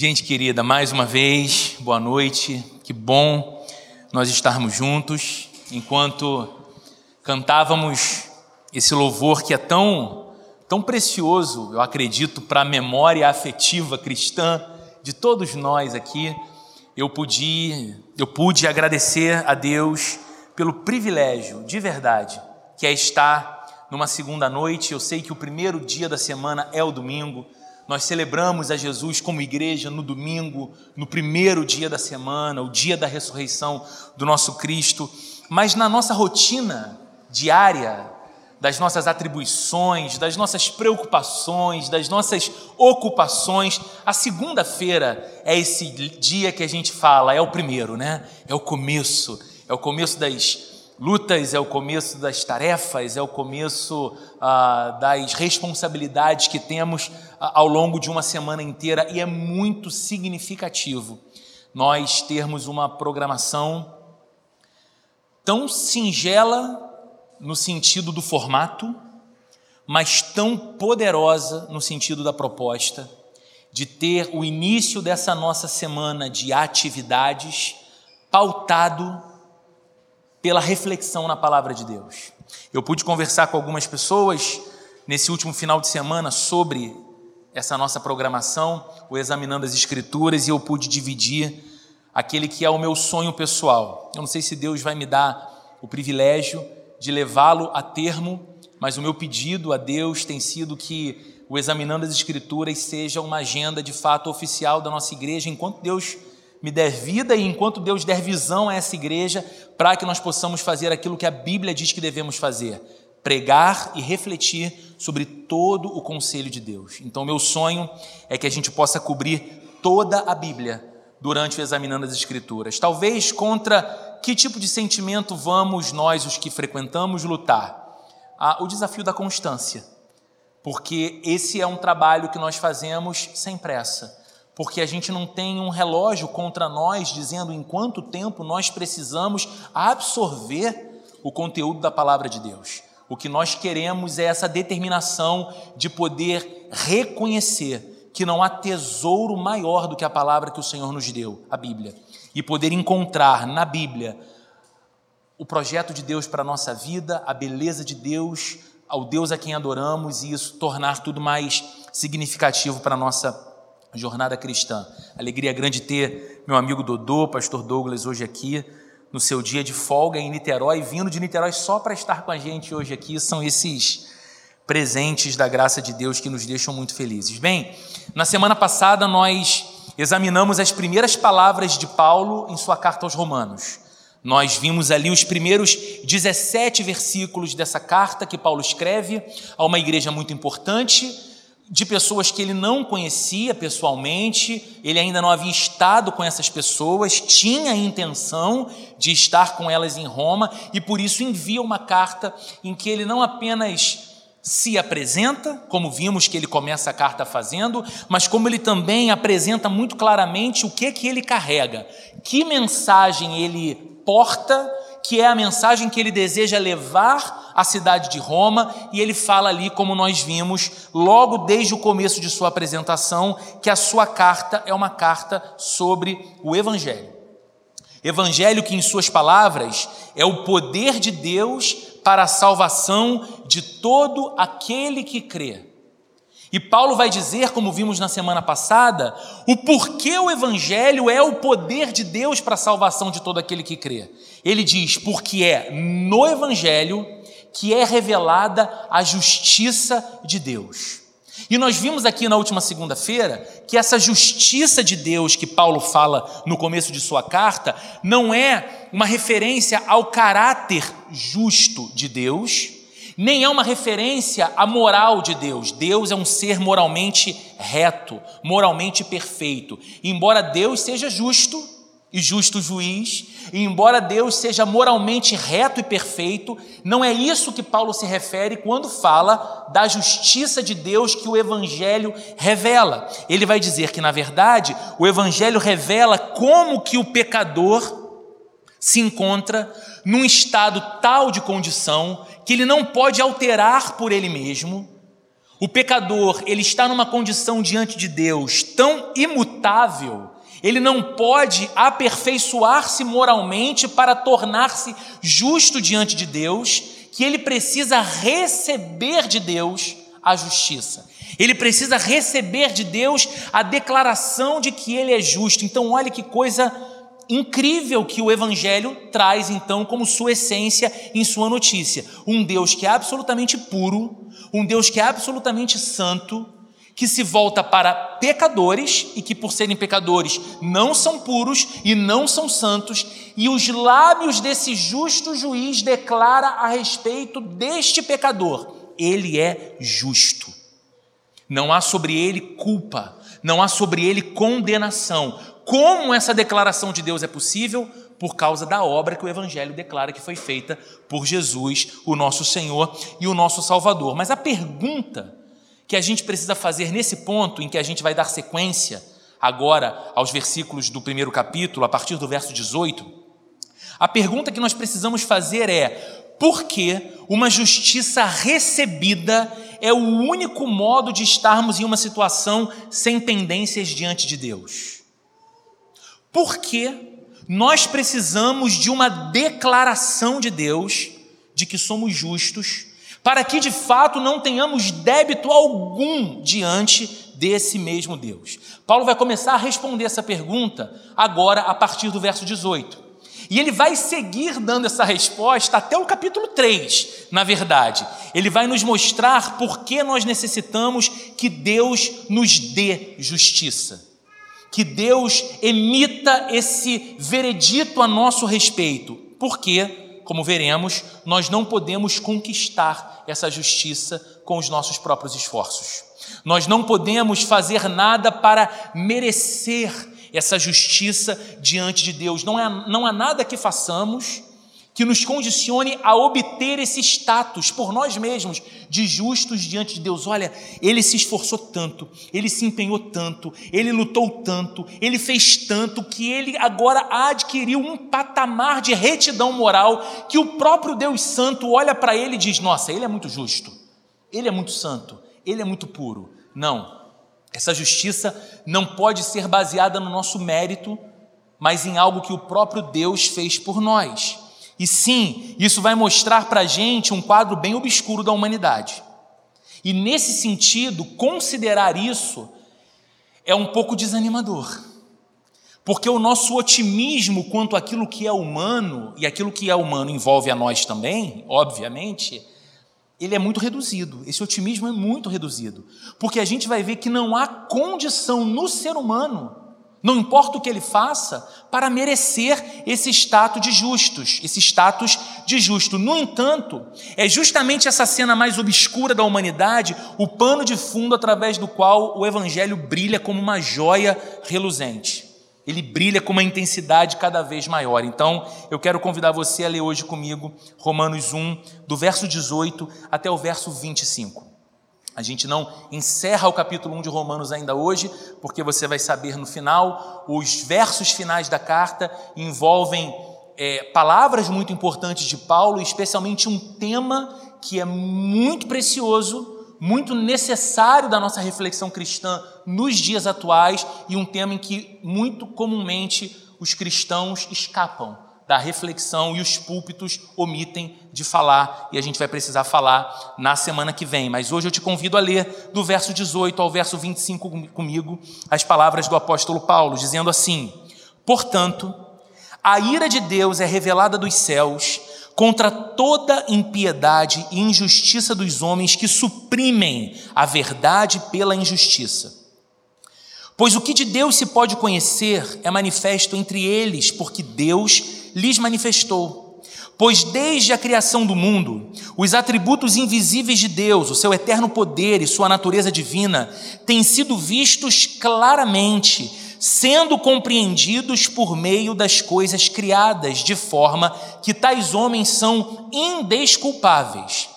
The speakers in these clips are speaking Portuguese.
Gente querida, mais uma vez, boa noite. Que bom nós estarmos juntos enquanto cantávamos esse louvor que é tão tão precioso, eu acredito, para a memória afetiva cristã de todos nós aqui. Eu pude eu pude agradecer a Deus pelo privilégio, de verdade, que é estar numa segunda noite. Eu sei que o primeiro dia da semana é o domingo nós celebramos a Jesus como igreja no domingo, no primeiro dia da semana, o dia da ressurreição do nosso Cristo, mas na nossa rotina diária, das nossas atribuições, das nossas preocupações, das nossas ocupações, a segunda-feira é esse dia que a gente fala, é o primeiro, né? É o começo, é o começo das lutas, é o começo das tarefas, é o começo ah, das responsabilidades que temos ao longo de uma semana inteira e é muito significativo nós termos uma programação tão singela no sentido do formato, mas tão poderosa no sentido da proposta, de ter o início dessa nossa semana de atividades pautado pela reflexão na palavra de Deus. Eu pude conversar com algumas pessoas nesse último final de semana sobre essa nossa programação, o Examinando as Escrituras, e eu pude dividir aquele que é o meu sonho pessoal. Eu não sei se Deus vai me dar o privilégio de levá-lo a termo, mas o meu pedido a Deus tem sido que o Examinando as Escrituras seja uma agenda de fato oficial da nossa igreja, enquanto Deus me der vida e enquanto Deus der visão a essa igreja, para que nós possamos fazer aquilo que a Bíblia diz que devemos fazer: pregar e refletir sobre todo o conselho de Deus. Então, meu sonho é que a gente possa cobrir toda a Bíblia durante o examinando as Escrituras. Talvez contra que tipo de sentimento vamos nós, os que frequentamos, lutar? Ah, o desafio da constância, porque esse é um trabalho que nós fazemos sem pressa porque a gente não tem um relógio contra nós dizendo em quanto tempo nós precisamos absorver o conteúdo da palavra de Deus. O que nós queremos é essa determinação de poder reconhecer que não há tesouro maior do que a palavra que o Senhor nos deu, a Bíblia, e poder encontrar na Bíblia o projeto de Deus para a nossa vida, a beleza de Deus, ao Deus a quem adoramos e isso tornar tudo mais significativo para a nossa jornada cristã. Alegria grande ter meu amigo Dodô, pastor Douglas, hoje aqui, no seu dia de folga em Niterói, vindo de Niterói só para estar com a gente hoje aqui. São esses presentes da graça de Deus que nos deixam muito felizes. Bem, na semana passada nós examinamos as primeiras palavras de Paulo em sua carta aos Romanos. Nós vimos ali os primeiros 17 versículos dessa carta que Paulo escreve a uma igreja muito importante de pessoas que ele não conhecia pessoalmente, ele ainda não havia estado com essas pessoas, tinha a intenção de estar com elas em Roma e por isso envia uma carta em que ele não apenas se apresenta, como vimos que ele começa a carta fazendo, mas como ele também apresenta muito claramente o que que ele carrega, que mensagem ele porta que é a mensagem que ele deseja levar à cidade de Roma, e ele fala ali, como nós vimos, logo desde o começo de sua apresentação, que a sua carta é uma carta sobre o Evangelho. Evangelho que, em suas palavras, é o poder de Deus para a salvação de todo aquele que crê. E Paulo vai dizer, como vimos na semana passada, o porquê o Evangelho é o poder de Deus para a salvação de todo aquele que crê. Ele diz: porque é no Evangelho que é revelada a justiça de Deus. E nós vimos aqui na última segunda-feira que essa justiça de Deus que Paulo fala no começo de sua carta não é uma referência ao caráter justo de Deus, nem é uma referência à moral de Deus. Deus é um ser moralmente reto, moralmente perfeito. Embora Deus seja justo e justo juiz, e embora Deus seja moralmente reto e perfeito, não é isso que Paulo se refere quando fala da justiça de Deus que o evangelho revela. Ele vai dizer que na verdade, o evangelho revela como que o pecador se encontra num estado tal de condição que ele não pode alterar por ele mesmo, O pecador, ele está numa condição diante de Deus tão imutável, ele não pode aperfeiçoar-se moralmente para tornar-se justo diante de Deus, que ele precisa receber de Deus a justiça. Ele precisa receber de Deus a declaração de que ele é justo. Então, olha que coisa incrível que o Evangelho traz, então, como sua essência em sua notícia. Um Deus que é absolutamente puro, um Deus que é absolutamente santo, que se volta para pecadores e que, por serem pecadores, não são puros e não são santos, e os lábios desse justo juiz declara a respeito deste pecador: ele é justo. Não há sobre ele culpa, não há sobre ele condenação. Como essa declaração de Deus é possível? Por causa da obra que o Evangelho declara que foi feita por Jesus, o nosso Senhor e o nosso Salvador. Mas a pergunta que a gente precisa fazer nesse ponto, em que a gente vai dar sequência agora aos versículos do primeiro capítulo, a partir do verso 18, a pergunta que nós precisamos fazer é: por que uma justiça recebida é o único modo de estarmos em uma situação sem pendências diante de Deus? Porque nós precisamos de uma declaração de Deus de que somos justos, para que de fato não tenhamos débito algum diante desse mesmo Deus. Paulo vai começar a responder essa pergunta agora a partir do verso 18. E ele vai seguir dando essa resposta até o capítulo 3, na verdade. Ele vai nos mostrar por que nós necessitamos que Deus nos dê justiça que Deus emita esse veredito a nosso respeito, porque, como veremos, nós não podemos conquistar essa justiça com os nossos próprios esforços. Nós não podemos fazer nada para merecer essa justiça diante de Deus. Não, é, não há nada que façamos que nos condicione a obter esse status por nós mesmos de justos diante de Deus. Olha, ele se esforçou tanto, ele se empenhou tanto, ele lutou tanto, ele fez tanto que ele agora adquiriu um patamar de retidão moral que o próprio Deus Santo olha para ele e diz: Nossa, ele é muito justo, ele é muito santo, ele é muito puro. Não, essa justiça não pode ser baseada no nosso mérito, mas em algo que o próprio Deus fez por nós. E sim, isso vai mostrar para a gente um quadro bem obscuro da humanidade. E nesse sentido, considerar isso é um pouco desanimador. Porque o nosso otimismo quanto àquilo que é humano, e aquilo que é humano envolve a nós também, obviamente, ele é muito reduzido. Esse otimismo é muito reduzido. Porque a gente vai ver que não há condição no ser humano não importa o que ele faça, para merecer esse status de justos, esse status de justo. No entanto, é justamente essa cena mais obscura da humanidade o pano de fundo através do qual o evangelho brilha como uma joia reluzente. Ele brilha com uma intensidade cada vez maior. Então, eu quero convidar você a ler hoje comigo Romanos 1, do verso 18 até o verso 25. A gente não encerra o capítulo 1 de Romanos ainda hoje, porque você vai saber no final, os versos finais da carta envolvem é, palavras muito importantes de Paulo, especialmente um tema que é muito precioso, muito necessário da nossa reflexão cristã nos dias atuais e um tema em que muito comumente os cristãos escapam da reflexão e os púlpitos omitem de falar, e a gente vai precisar falar na semana que vem. Mas hoje eu te convido a ler do verso 18 ao verso 25 comigo as palavras do apóstolo Paulo, dizendo assim: Portanto, a ira de Deus é revelada dos céus contra toda impiedade e injustiça dos homens que suprimem a verdade pela injustiça. Pois o que de Deus se pode conhecer é manifesto entre eles, porque Deus lhes manifestou. Pois desde a criação do mundo, os atributos invisíveis de Deus, o seu eterno poder e sua natureza divina, têm sido vistos claramente, sendo compreendidos por meio das coisas criadas, de forma que tais homens são indesculpáveis.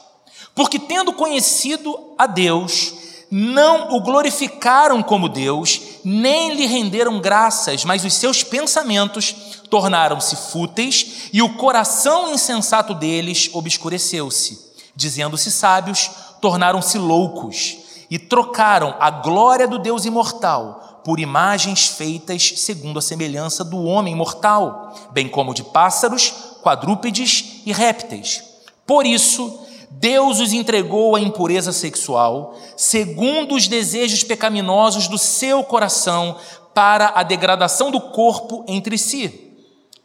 Porque, tendo conhecido a Deus, não o glorificaram como Deus, nem lhe renderam graças, mas os seus pensamentos tornaram-se fúteis e o coração insensato deles obscureceu-se. Dizendo-se sábios, tornaram-se loucos e trocaram a glória do Deus imortal por imagens feitas segundo a semelhança do homem mortal, bem como de pássaros, quadrúpedes e répteis. Por isso, Deus os entregou à impureza sexual, segundo os desejos pecaminosos do seu coração, para a degradação do corpo entre si.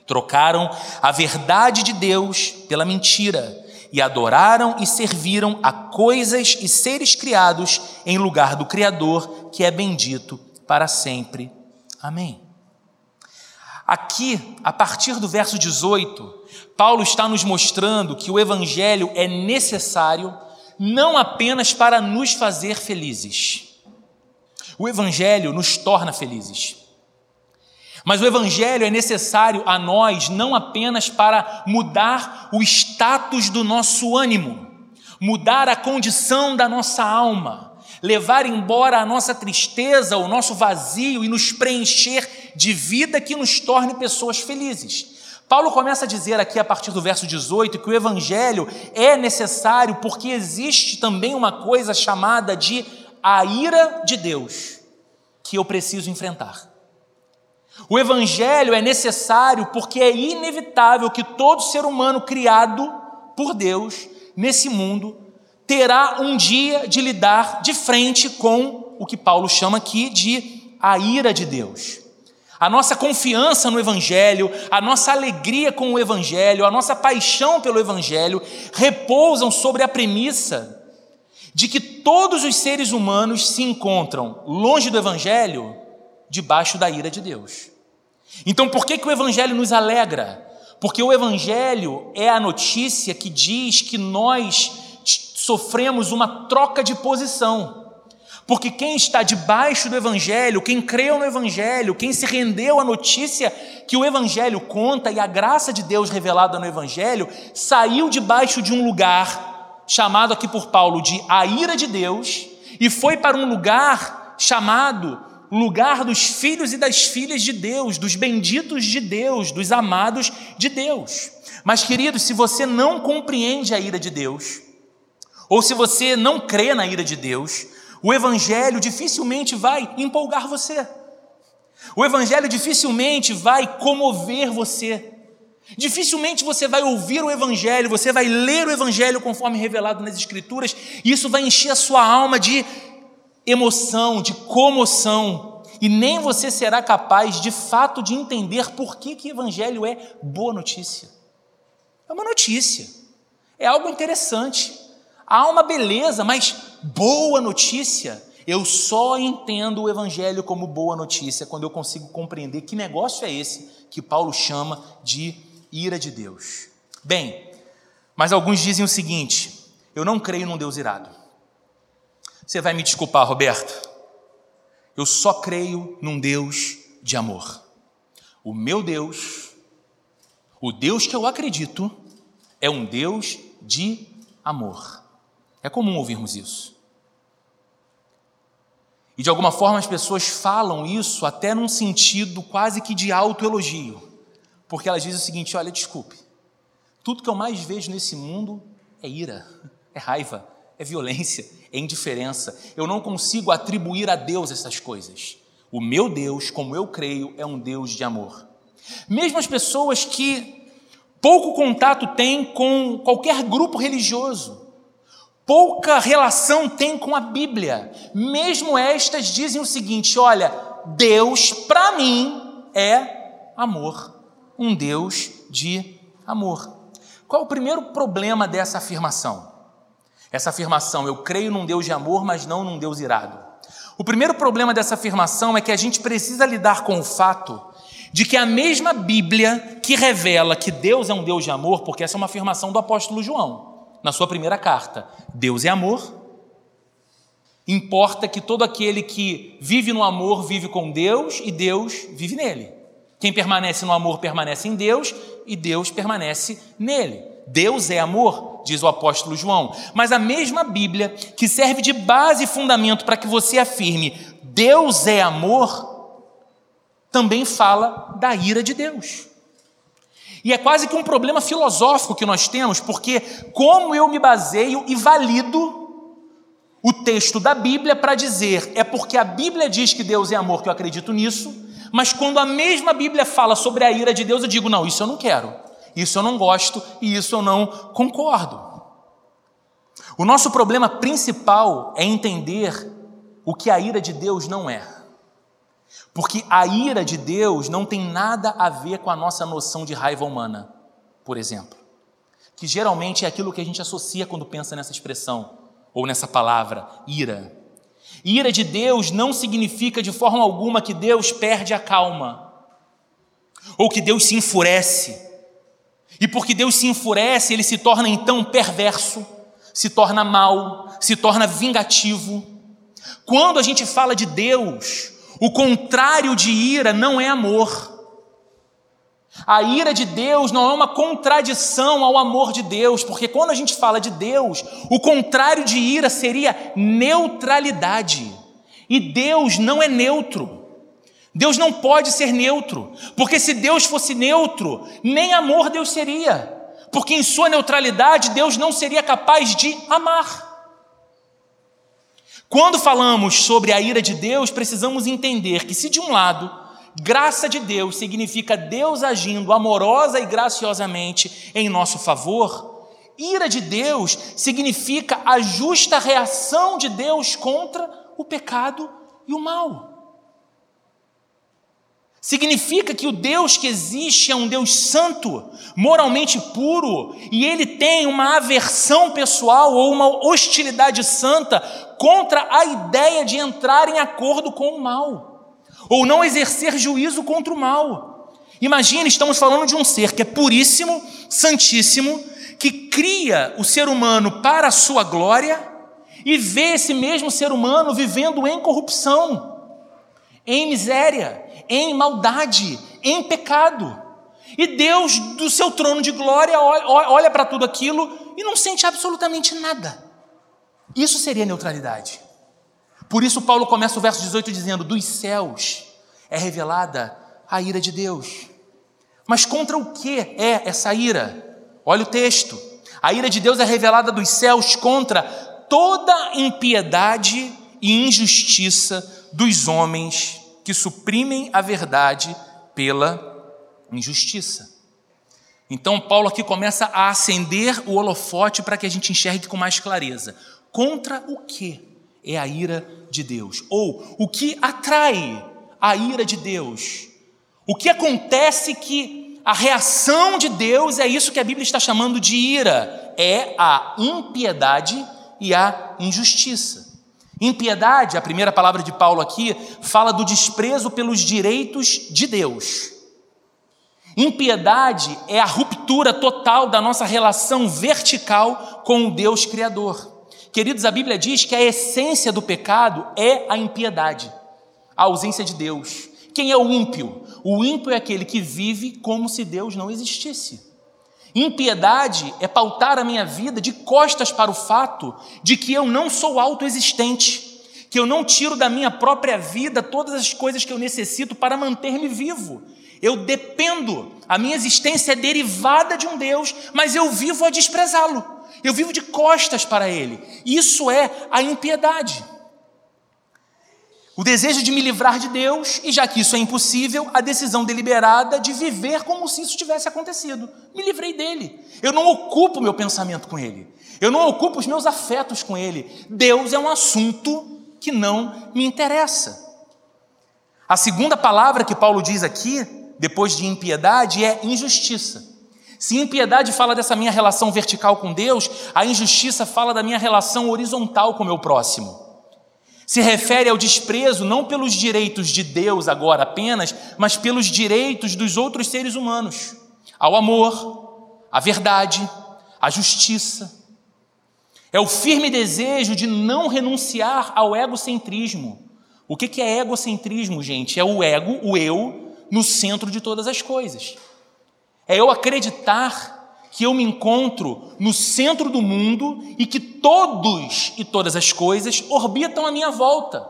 Trocaram a verdade de Deus pela mentira e adoraram e serviram a coisas e seres criados em lugar do Criador, que é bendito para sempre. Amém. Aqui, a partir do verso 18, Paulo está nos mostrando que o Evangelho é necessário não apenas para nos fazer felizes. O Evangelho nos torna felizes. Mas o Evangelho é necessário a nós não apenas para mudar o status do nosso ânimo, mudar a condição da nossa alma, levar embora a nossa tristeza, o nosso vazio e nos preencher de vida que nos torne pessoas felizes. Paulo começa a dizer aqui a partir do verso 18 que o evangelho é necessário porque existe também uma coisa chamada de a ira de Deus que eu preciso enfrentar. O evangelho é necessário porque é inevitável que todo ser humano criado por Deus nesse mundo terá um dia de lidar de frente com o que Paulo chama aqui de a ira de Deus. A nossa confiança no Evangelho, a nossa alegria com o Evangelho, a nossa paixão pelo Evangelho repousam sobre a premissa de que todos os seres humanos se encontram longe do Evangelho, debaixo da ira de Deus. Então, por que, que o Evangelho nos alegra? Porque o Evangelho é a notícia que diz que nós sofremos uma troca de posição. Porque quem está debaixo do Evangelho, quem creu no Evangelho, quem se rendeu à notícia que o Evangelho conta e a graça de Deus revelada no Evangelho, saiu debaixo de um lugar chamado aqui por Paulo de a ira de Deus e foi para um lugar chamado lugar dos filhos e das filhas de Deus, dos benditos de Deus, dos amados de Deus. Mas, queridos, se você não compreende a ira de Deus, ou se você não crê na ira de Deus, o Evangelho dificilmente vai empolgar você. O Evangelho dificilmente vai comover você. Dificilmente você vai ouvir o Evangelho, você vai ler o Evangelho conforme revelado nas Escrituras, e isso vai encher a sua alma de emoção, de comoção, e nem você será capaz de fato de entender por que, que Evangelho é boa notícia. É uma notícia, é algo interessante. Há uma beleza, mas boa notícia. Eu só entendo o Evangelho como boa notícia quando eu consigo compreender que negócio é esse que Paulo chama de ira de Deus. Bem, mas alguns dizem o seguinte: eu não creio num Deus irado. Você vai me desculpar, Roberto. Eu só creio num Deus de amor. O meu Deus, o Deus que eu acredito, é um Deus de amor. É comum ouvirmos isso. E de alguma forma as pessoas falam isso até num sentido quase que de autoelogio, porque elas dizem o seguinte: olha, desculpe, tudo que eu mais vejo nesse mundo é ira, é raiva, é violência, é indiferença. Eu não consigo atribuir a Deus essas coisas. O meu Deus, como eu creio, é um Deus de amor. Mesmo as pessoas que pouco contato têm com qualquer grupo religioso, pouca relação tem com a Bíblia. Mesmo estas dizem o seguinte: olha, Deus para mim é amor, um Deus de amor. Qual o primeiro problema dessa afirmação? Essa afirmação, eu creio num Deus de amor, mas não num Deus irado. O primeiro problema dessa afirmação é que a gente precisa lidar com o fato de que a mesma Bíblia que revela que Deus é um Deus de amor, porque essa é uma afirmação do apóstolo João na sua primeira carta. Deus é amor. Importa que todo aquele que vive no amor vive com Deus e Deus vive nele. Quem permanece no amor permanece em Deus e Deus permanece nele. Deus é amor, diz o apóstolo João. Mas a mesma Bíblia, que serve de base e fundamento para que você afirme Deus é amor, também fala da ira de Deus. E é quase que um problema filosófico que nós temos, porque como eu me baseio e valido o texto da Bíblia para dizer é porque a Bíblia diz que Deus é amor que eu acredito nisso, mas quando a mesma Bíblia fala sobre a ira de Deus, eu digo: não, isso eu não quero, isso eu não gosto e isso eu não concordo. O nosso problema principal é entender o que a ira de Deus não é. Porque a ira de Deus não tem nada a ver com a nossa noção de raiva humana, por exemplo. Que geralmente é aquilo que a gente associa quando pensa nessa expressão, ou nessa palavra, ira. Ira de Deus não significa de forma alguma que Deus perde a calma, ou que Deus se enfurece. E porque Deus se enfurece, ele se torna então perverso, se torna mal, se torna vingativo. Quando a gente fala de Deus, o contrário de ira não é amor. A ira de Deus não é uma contradição ao amor de Deus, porque quando a gente fala de Deus, o contrário de ira seria neutralidade. E Deus não é neutro. Deus não pode ser neutro, porque se Deus fosse neutro, nem amor Deus seria, porque em sua neutralidade Deus não seria capaz de amar. Quando falamos sobre a ira de Deus, precisamos entender que, se de um lado, graça de Deus significa Deus agindo amorosa e graciosamente em nosso favor, ira de Deus significa a justa reação de Deus contra o pecado e o mal. Significa que o Deus que existe é um Deus santo, moralmente puro, e ele tem uma aversão pessoal ou uma hostilidade santa contra a ideia de entrar em acordo com o mal, ou não exercer juízo contra o mal. Imagine, estamos falando de um ser que é puríssimo, santíssimo, que cria o ser humano para a sua glória e vê esse mesmo ser humano vivendo em corrupção, em miséria, em maldade, em pecado. E Deus, do seu trono de glória, olha para tudo aquilo e não sente absolutamente nada. Isso seria neutralidade. Por isso, Paulo começa o verso 18 dizendo: Dos céus é revelada a ira de Deus. Mas contra o que é essa ira? Olha o texto. A ira de Deus é revelada dos céus contra toda impiedade e injustiça dos homens que suprimem a verdade pela injustiça. Então, Paulo aqui começa a acender o holofote para que a gente enxergue com mais clareza. Contra o que é a ira de Deus? Ou o que atrai a ira de Deus? O que acontece que a reação de Deus é isso que a Bíblia está chamando de ira? É a impiedade e a injustiça. Impiedade, a primeira palavra de Paulo aqui, fala do desprezo pelos direitos de Deus. Impiedade é a ruptura total da nossa relação vertical com o Deus Criador. Queridos, a Bíblia diz que a essência do pecado é a impiedade, a ausência de Deus. Quem é o ímpio? O ímpio é aquele que vive como se Deus não existisse. Impiedade é pautar a minha vida de costas para o fato de que eu não sou autoexistente, que eu não tiro da minha própria vida todas as coisas que eu necessito para manter-me vivo. Eu dependo, a minha existência é derivada de um Deus, mas eu vivo a desprezá-lo. Eu vivo de costas para ele. Isso é a impiedade. O desejo de me livrar de Deus, e já que isso é impossível, a decisão deliberada de viver como se isso tivesse acontecido. Me livrei dele. Eu não ocupo meu pensamento com ele. Eu não ocupo os meus afetos com ele. Deus é um assunto que não me interessa. A segunda palavra que Paulo diz aqui, depois de impiedade, é injustiça. Se impiedade fala dessa minha relação vertical com Deus, a injustiça fala da minha relação horizontal com o meu próximo. Se refere ao desprezo não pelos direitos de Deus agora apenas, mas pelos direitos dos outros seres humanos, ao amor, à verdade, à justiça. É o firme desejo de não renunciar ao egocentrismo. O que é egocentrismo, gente? É o ego, o eu, no centro de todas as coisas. É eu acreditar que eu me encontro no centro do mundo e que todos e todas as coisas orbitam à minha volta,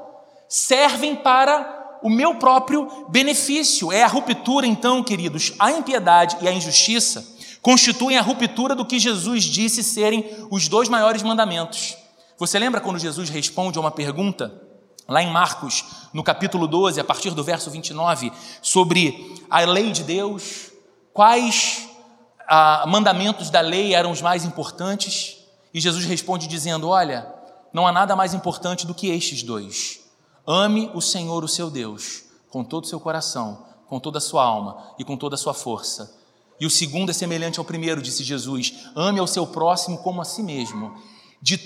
servem para o meu próprio benefício. É a ruptura, então, queridos, a impiedade e a injustiça constituem a ruptura do que Jesus disse serem os dois maiores mandamentos. Você lembra quando Jesus responde a uma pergunta, lá em Marcos, no capítulo 12, a partir do verso 29, sobre a lei de Deus, quais ah, mandamentos da lei eram os mais importantes? E Jesus responde dizendo: Olha, não há nada mais importante do que estes dois. Ame o Senhor, o seu Deus, com todo o seu coração, com toda a sua alma e com toda a sua força. E o segundo é semelhante ao primeiro, disse Jesus: ame ao seu próximo como a si mesmo. De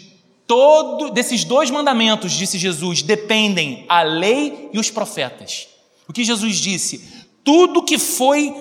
todo desses dois mandamentos, disse Jesus, dependem a lei e os profetas. O que Jesus disse? Tudo que foi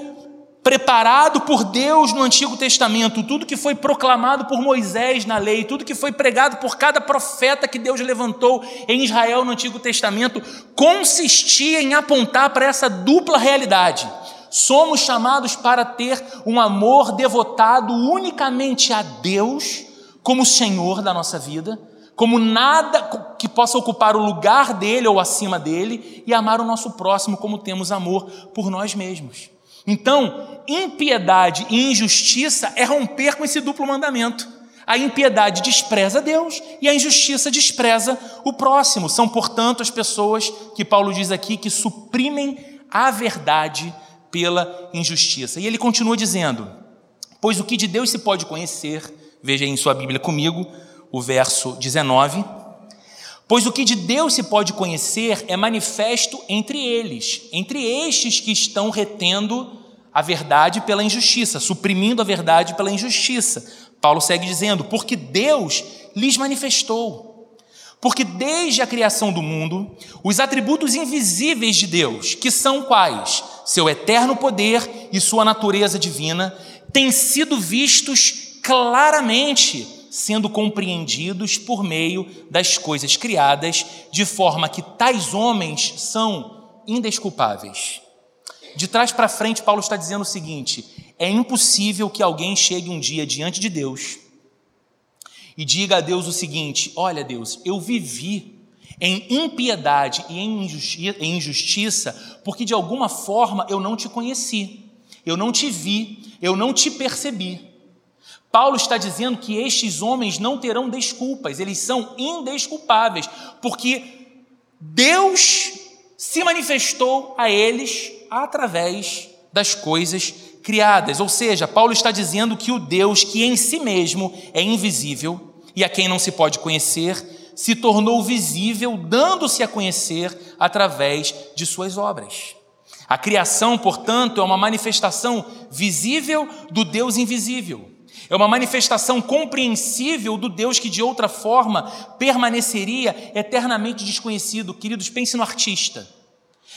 preparado por Deus no Antigo Testamento, tudo que foi proclamado por Moisés na lei, tudo que foi pregado por cada profeta que Deus levantou em Israel no Antigo Testamento, consistia em apontar para essa dupla realidade. Somos chamados para ter um amor devotado unicamente a Deus como Senhor da nossa vida, como nada que possa ocupar o lugar dele ou acima dele, e amar o nosso próximo como temos amor por nós mesmos. Então, impiedade e injustiça é romper com esse duplo mandamento. A impiedade despreza Deus e a injustiça despreza o próximo. São, portanto, as pessoas que Paulo diz aqui que suprimem a verdade pela injustiça. E ele continua dizendo: Pois o que de Deus se pode conhecer Veja aí em sua Bíblia comigo o verso 19. Pois o que de Deus se pode conhecer é manifesto entre eles, entre estes que estão retendo a verdade pela injustiça, suprimindo a verdade pela injustiça. Paulo segue dizendo: porque Deus lhes manifestou. Porque desde a criação do mundo, os atributos invisíveis de Deus, que são quais? Seu eterno poder e sua natureza divina, têm sido vistos claramente sendo compreendidos por meio das coisas criadas, de forma que tais homens são indesculpáveis. De trás para frente, Paulo está dizendo o seguinte: é impossível que alguém chegue um dia diante de Deus e diga a Deus o seguinte: Olha, Deus, eu vivi em impiedade e em injustiça, porque de alguma forma eu não te conheci, eu não te vi, eu não te percebi. Paulo está dizendo que estes homens não terão desculpas, eles são indesculpáveis, porque Deus se manifestou a eles através das coisas criadas. Ou seja, Paulo está dizendo que o Deus que em si mesmo é invisível e a quem não se pode conhecer, se tornou visível, dando-se a conhecer através de suas obras. A criação, portanto, é uma manifestação visível do Deus invisível. É uma manifestação compreensível do Deus que de outra forma permaneceria eternamente desconhecido. Queridos, pense no artista.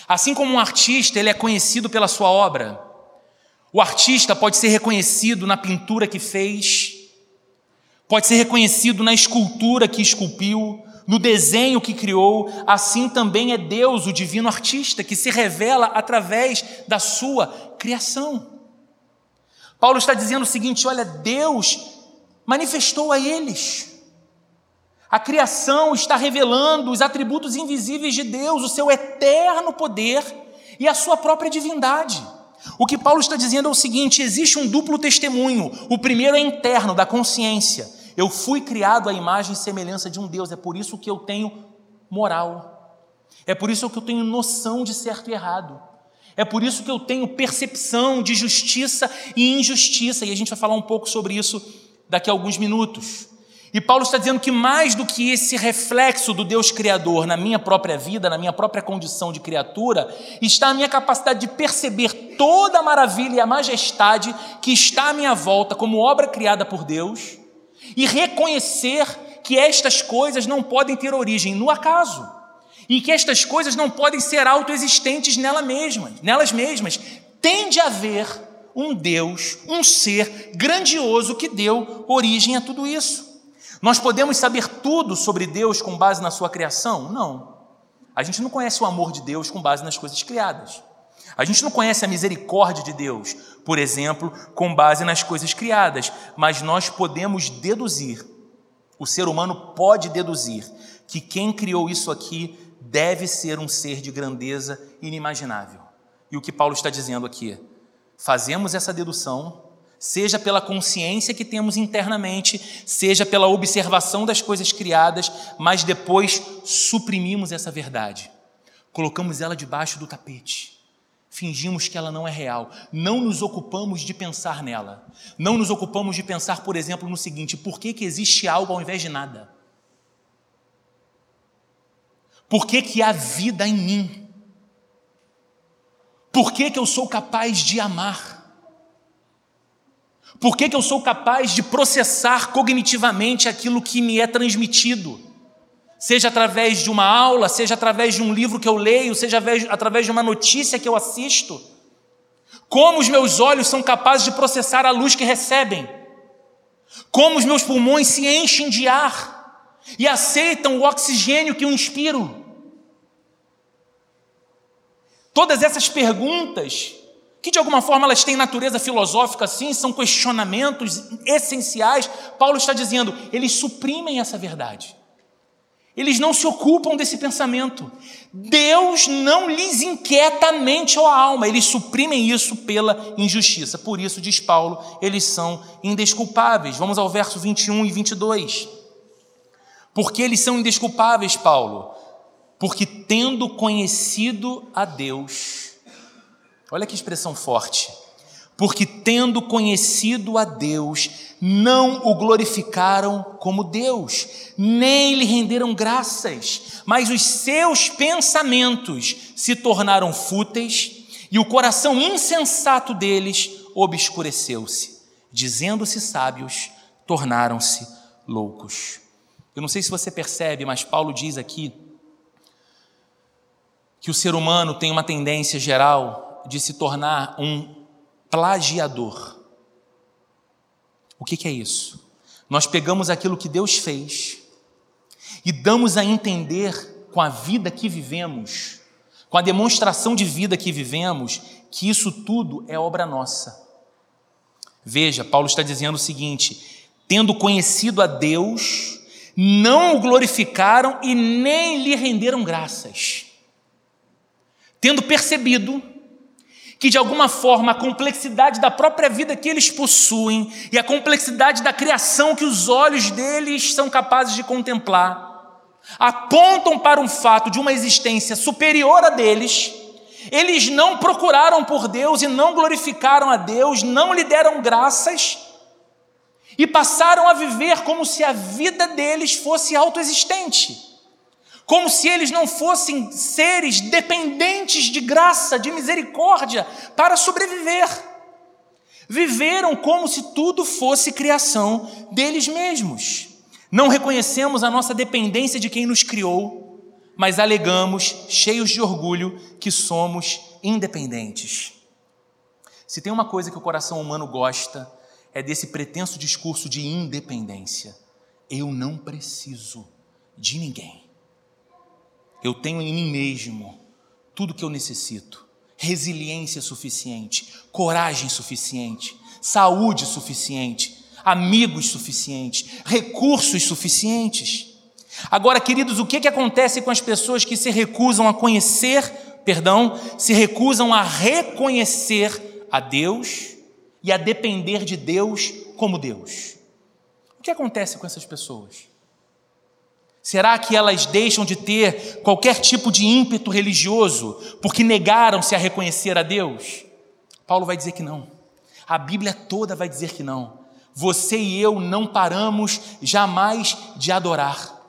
Assim como um artista, ele é conhecido pela sua obra. O artista pode ser reconhecido na pintura que fez, pode ser reconhecido na escultura que esculpiu, no desenho que criou, assim também é Deus, o divino artista, que se revela através da sua criação. Paulo está dizendo o seguinte: olha, Deus manifestou a eles. A criação está revelando os atributos invisíveis de Deus, o seu eterno poder e a sua própria divindade. O que Paulo está dizendo é o seguinte: existe um duplo testemunho. O primeiro é interno, da consciência. Eu fui criado à imagem e semelhança de um Deus, é por isso que eu tenho moral. É por isso que eu tenho noção de certo e errado. É por isso que eu tenho percepção de justiça e injustiça, e a gente vai falar um pouco sobre isso daqui a alguns minutos. E Paulo está dizendo que mais do que esse reflexo do Deus Criador na minha própria vida, na minha própria condição de criatura, está a minha capacidade de perceber toda a maravilha e a majestade que está à minha volta como obra criada por Deus e reconhecer que estas coisas não podem ter origem no acaso e que estas coisas não podem ser autoexistentes nela mesma, nelas mesmas. Tem de haver um Deus, um ser grandioso que deu origem a tudo isso. Nós podemos saber tudo sobre Deus com base na sua criação? Não. A gente não conhece o amor de Deus com base nas coisas criadas. A gente não conhece a misericórdia de Deus, por exemplo, com base nas coisas criadas, mas nós podemos deduzir, o ser humano pode deduzir, que quem criou isso aqui deve ser um ser de grandeza inimaginável. E o que Paulo está dizendo aqui? Fazemos essa dedução seja pela consciência que temos internamente, seja pela observação das coisas criadas, mas depois suprimimos essa verdade, colocamos ela debaixo do tapete, fingimos que ela não é real, não nos ocupamos de pensar nela, não nos ocupamos de pensar, por exemplo, no seguinte: por que, que existe algo ao invés de nada? Por que, que há vida em mim? Por que, que eu sou capaz de amar? Por que, que eu sou capaz de processar cognitivamente aquilo que me é transmitido? Seja através de uma aula, seja através de um livro que eu leio, seja através de uma notícia que eu assisto. Como os meus olhos são capazes de processar a luz que recebem? Como os meus pulmões se enchem de ar e aceitam o oxigênio que eu inspiro? Todas essas perguntas que de alguma forma elas têm natureza filosófica, sim, são questionamentos essenciais. Paulo está dizendo, eles suprimem essa verdade. Eles não se ocupam desse pensamento. Deus não lhes inquieta a mente ou a alma, eles suprimem isso pela injustiça. Por isso, diz Paulo, eles são indesculpáveis. Vamos ao verso 21 e 22. Porque eles são indesculpáveis, Paulo? Porque tendo conhecido a Deus, Olha que expressão forte. Porque tendo conhecido a Deus, não o glorificaram como Deus, nem lhe renderam graças, mas os seus pensamentos se tornaram fúteis e o coração insensato deles obscureceu-se. Dizendo-se sábios, tornaram-se loucos. Eu não sei se você percebe, mas Paulo diz aqui que o ser humano tem uma tendência geral de se tornar um plagiador. O que, que é isso? Nós pegamos aquilo que Deus fez e damos a entender com a vida que vivemos, com a demonstração de vida que vivemos, que isso tudo é obra nossa. Veja, Paulo está dizendo o seguinte: tendo conhecido a Deus, não o glorificaram e nem lhe renderam graças. Tendo percebido que de alguma forma a complexidade da própria vida que eles possuem e a complexidade da criação que os olhos deles são capazes de contemplar apontam para um fato de uma existência superior a deles. Eles não procuraram por Deus e não glorificaram a Deus, não lhe deram graças e passaram a viver como se a vida deles fosse autoexistente como se eles não fossem seres dependentes de graça, de misericórdia, para sobreviver. Viveram como se tudo fosse criação deles mesmos. Não reconhecemos a nossa dependência de quem nos criou, mas alegamos, cheios de orgulho, que somos independentes. Se tem uma coisa que o coração humano gosta, é desse pretenso discurso de independência. Eu não preciso de ninguém. Eu tenho em mim mesmo tudo que eu necessito: resiliência suficiente, coragem suficiente, saúde suficiente, amigos suficientes, recursos suficientes. Agora, queridos, o que, que acontece com as pessoas que se recusam a conhecer, perdão, se recusam a reconhecer a Deus e a depender de Deus como Deus? O que acontece com essas pessoas? Será que elas deixam de ter qualquer tipo de ímpeto religioso porque negaram-se a reconhecer a Deus? Paulo vai dizer que não. A Bíblia toda vai dizer que não. Você e eu não paramos jamais de adorar.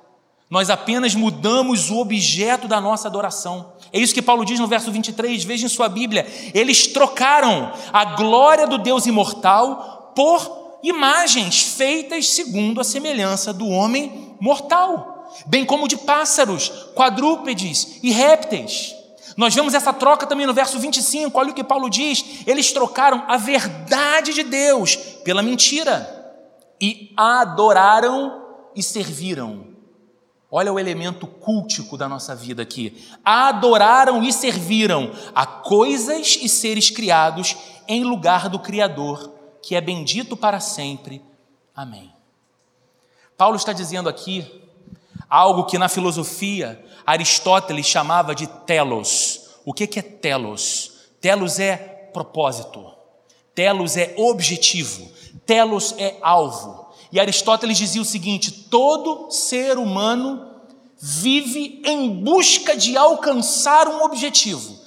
Nós apenas mudamos o objeto da nossa adoração. É isso que Paulo diz no verso 23, veja em sua Bíblia. Eles trocaram a glória do Deus imortal por imagens feitas segundo a semelhança do homem mortal bem como de pássaros, quadrúpedes e répteis. Nós vemos essa troca também no verso 25, olha o que Paulo diz: eles trocaram a verdade de Deus pela mentira e adoraram e serviram. Olha o elemento cultico da nossa vida aqui. Adoraram e serviram a coisas e seres criados em lugar do Criador, que é bendito para sempre. Amém. Paulo está dizendo aqui algo que na filosofia Aristóteles chamava de telos. O que é telos? Telos é propósito. Telos é objetivo, telos é alvo. E Aristóteles dizia o seguinte: todo ser humano vive em busca de alcançar um objetivo.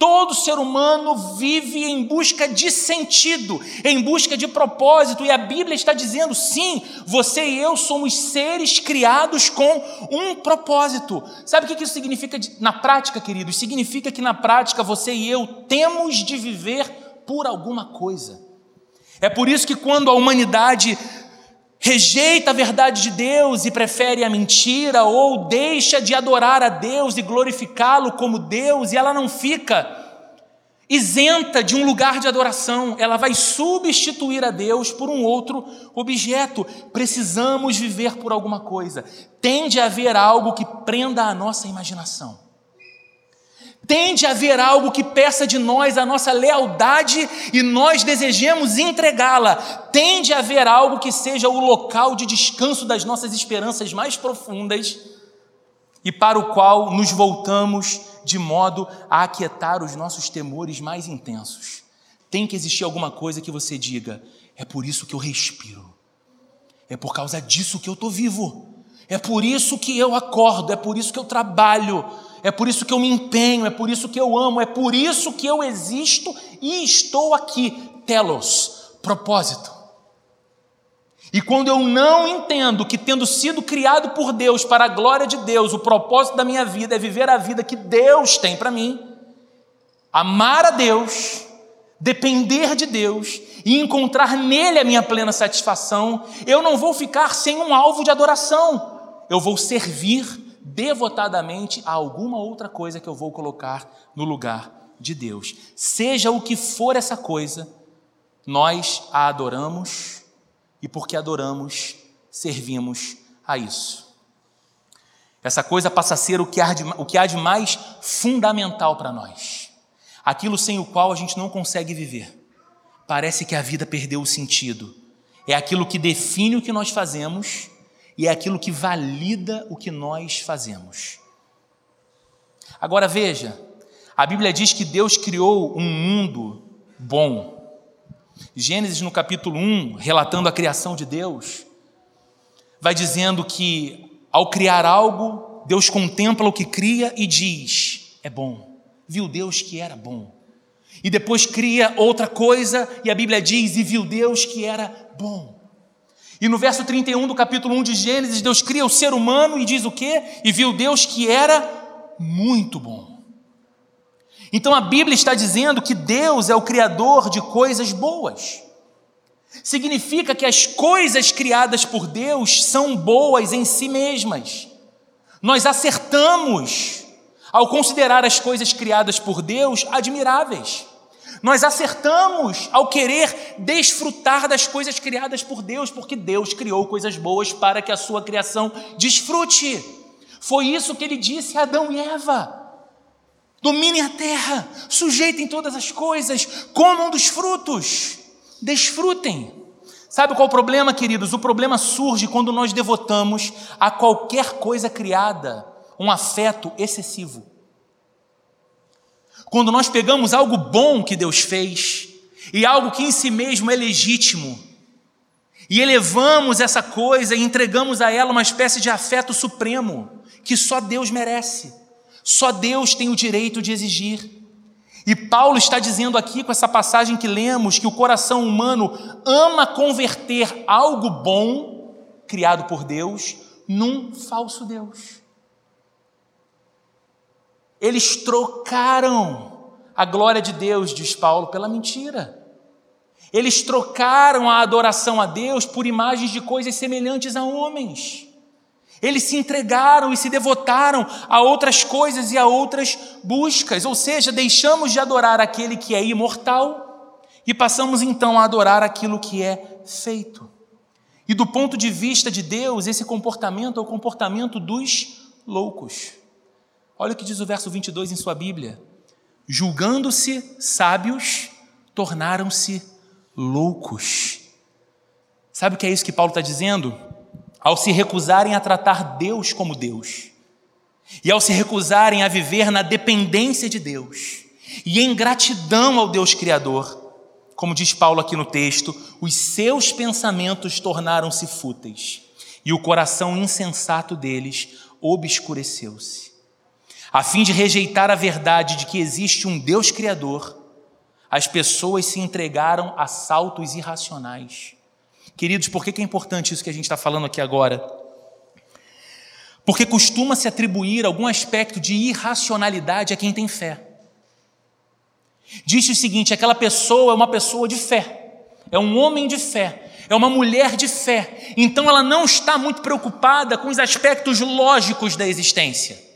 Todo ser humano vive em busca de sentido, em busca de propósito, e a Bíblia está dizendo: sim, você e eu somos seres criados com um propósito. Sabe o que isso significa na prática, queridos? Significa que na prática você e eu temos de viver por alguma coisa. É por isso que quando a humanidade rejeita a verdade de Deus e prefere a mentira, ou deixa de adorar a Deus e glorificá-lo como Deus, e ela não fica isenta de um lugar de adoração, ela vai substituir a Deus por um outro objeto. Precisamos viver por alguma coisa. Tende a haver algo que prenda a nossa imaginação. Tende a haver algo que peça de nós a nossa lealdade e nós desejemos entregá-la. Tende a haver algo que seja o local de descanso das nossas esperanças mais profundas e para o qual nos voltamos de modo a aquietar os nossos temores mais intensos. Tem que existir alguma coisa que você diga: é por isso que eu respiro, é por causa disso que eu estou vivo, é por isso que eu acordo, é por isso que eu trabalho é por isso que eu me empenho, é por isso que eu amo, é por isso que eu existo e estou aqui. Telos, propósito. E quando eu não entendo que, tendo sido criado por Deus para a glória de Deus, o propósito da minha vida é viver a vida que Deus tem para mim, amar a Deus, depender de Deus e encontrar nele a minha plena satisfação, eu não vou ficar sem um alvo de adoração, eu vou servir devotadamente a alguma outra coisa que eu vou colocar no lugar de Deus. Seja o que for essa coisa, nós a adoramos e porque adoramos, servimos a isso. Essa coisa passa a ser o que há de, o que há de mais fundamental para nós, aquilo sem o qual a gente não consegue viver. Parece que a vida perdeu o sentido. É aquilo que define o que nós fazemos e é aquilo que valida o que nós fazemos. Agora veja, a Bíblia diz que Deus criou um mundo bom. Gênesis, no capítulo 1, relatando a criação de Deus, vai dizendo que ao criar algo, Deus contempla o que cria e diz: é bom. Viu Deus que era bom. E depois cria outra coisa e a Bíblia diz: e viu Deus que era bom. E no verso 31 do capítulo 1 de Gênesis, Deus cria o ser humano e diz o quê? E viu Deus que era muito bom. Então a Bíblia está dizendo que Deus é o criador de coisas boas. Significa que as coisas criadas por Deus são boas em si mesmas. Nós acertamos ao considerar as coisas criadas por Deus admiráveis. Nós acertamos ao querer desfrutar das coisas criadas por Deus, porque Deus criou coisas boas para que a sua criação desfrute. Foi isso que ele disse a Adão e Eva. Dominem a terra, sujeitem todas as coisas, comam dos frutos, desfrutem. Sabe qual é o problema, queridos? O problema surge quando nós devotamos a qualquer coisa criada um afeto excessivo. Quando nós pegamos algo bom que Deus fez e algo que em si mesmo é legítimo e elevamos essa coisa e entregamos a ela uma espécie de afeto supremo que só Deus merece, só Deus tem o direito de exigir. E Paulo está dizendo aqui com essa passagem que lemos que o coração humano ama converter algo bom criado por Deus num falso Deus. Eles trocaram a glória de Deus, diz Paulo, pela mentira. Eles trocaram a adoração a Deus por imagens de coisas semelhantes a homens. Eles se entregaram e se devotaram a outras coisas e a outras buscas, ou seja, deixamos de adorar aquele que é imortal e passamos então a adorar aquilo que é feito. E do ponto de vista de Deus, esse comportamento é o comportamento dos loucos. Olha o que diz o verso 22 em sua Bíblia. Julgando-se sábios, tornaram-se loucos. Sabe o que é isso que Paulo está dizendo? Ao se recusarem a tratar Deus como Deus, e ao se recusarem a viver na dependência de Deus, e em gratidão ao Deus Criador, como diz Paulo aqui no texto, os seus pensamentos tornaram-se fúteis e o coração insensato deles obscureceu-se. A fim de rejeitar a verdade de que existe um Deus Criador, as pessoas se entregaram a saltos irracionais. Queridos, por que é importante isso que a gente está falando aqui agora? Porque costuma se atribuir algum aspecto de irracionalidade a quem tem fé. Disse o seguinte: aquela pessoa é uma pessoa de fé, é um homem de fé, é uma mulher de fé, então ela não está muito preocupada com os aspectos lógicos da existência.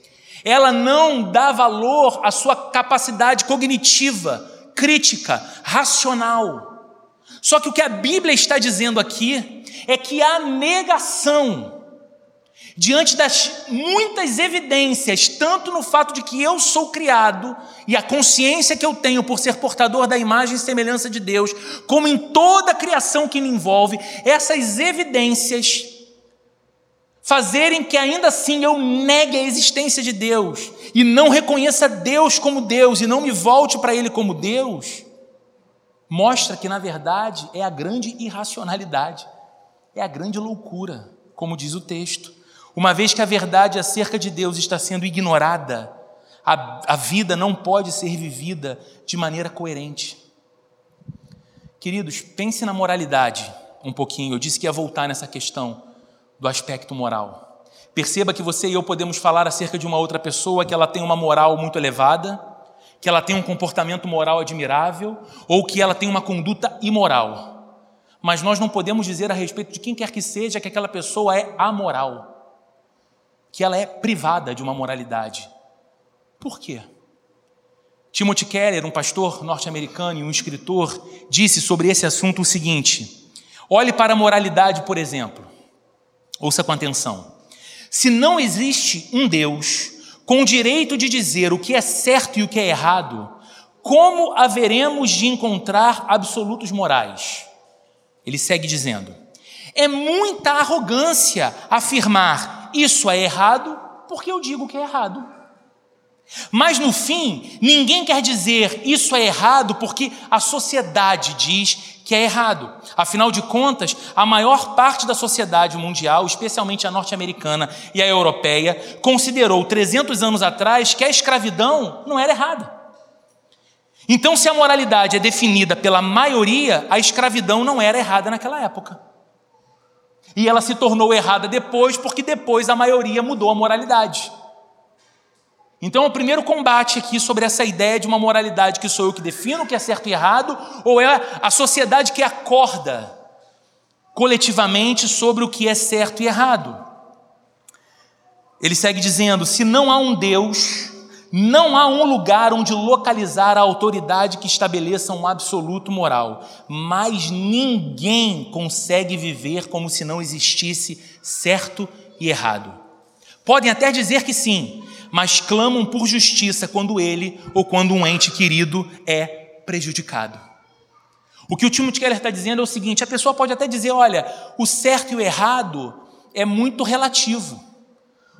Ela não dá valor à sua capacidade cognitiva, crítica, racional. Só que o que a Bíblia está dizendo aqui é que a negação diante das muitas evidências, tanto no fato de que eu sou criado e a consciência que eu tenho por ser portador da imagem e semelhança de Deus, como em toda a criação que me envolve, essas evidências fazerem que ainda assim eu negue a existência de Deus e não reconheça Deus como Deus e não me volte para Ele como Deus, mostra que na verdade é a grande irracionalidade, é a grande loucura, como diz o texto. Uma vez que a verdade acerca de Deus está sendo ignorada, a, a vida não pode ser vivida de maneira coerente. Queridos, pense na moralidade um pouquinho. Eu disse que ia voltar nessa questão do aspecto moral. Perceba que você e eu podemos falar acerca de uma outra pessoa que ela tem uma moral muito elevada, que ela tem um comportamento moral admirável ou que ela tem uma conduta imoral. Mas nós não podemos dizer a respeito de quem quer que seja que aquela pessoa é amoral que ela é privada de uma moralidade. Por quê? Timothy Keller, um pastor norte-americano e um escritor, disse sobre esse assunto o seguinte: olhe para a moralidade, por exemplo. Ouça com atenção. Se não existe um Deus com o direito de dizer o que é certo e o que é errado, como haveremos de encontrar absolutos morais? Ele segue dizendo: é muita arrogância afirmar isso é errado porque eu digo que é errado. Mas no fim, ninguém quer dizer isso é errado porque a sociedade diz que é errado. Afinal de contas, a maior parte da sociedade mundial, especialmente a norte-americana e a europeia, considerou 300 anos atrás que a escravidão não era errada. Então, se a moralidade é definida pela maioria, a escravidão não era errada naquela época. E ela se tornou errada depois, porque depois a maioria mudou a moralidade. Então, o primeiro combate aqui sobre essa ideia de uma moralidade que sou eu que defino o que é certo e errado, ou é a sociedade que acorda coletivamente sobre o que é certo e errado. Ele segue dizendo: se não há um Deus, não há um lugar onde localizar a autoridade que estabeleça um absoluto moral, mas ninguém consegue viver como se não existisse certo e errado. Podem até dizer que sim, mas clamam por justiça quando ele ou quando um ente querido é prejudicado. O que o Timothy Keller está dizendo é o seguinte: a pessoa pode até dizer, olha, o certo e o errado é muito relativo.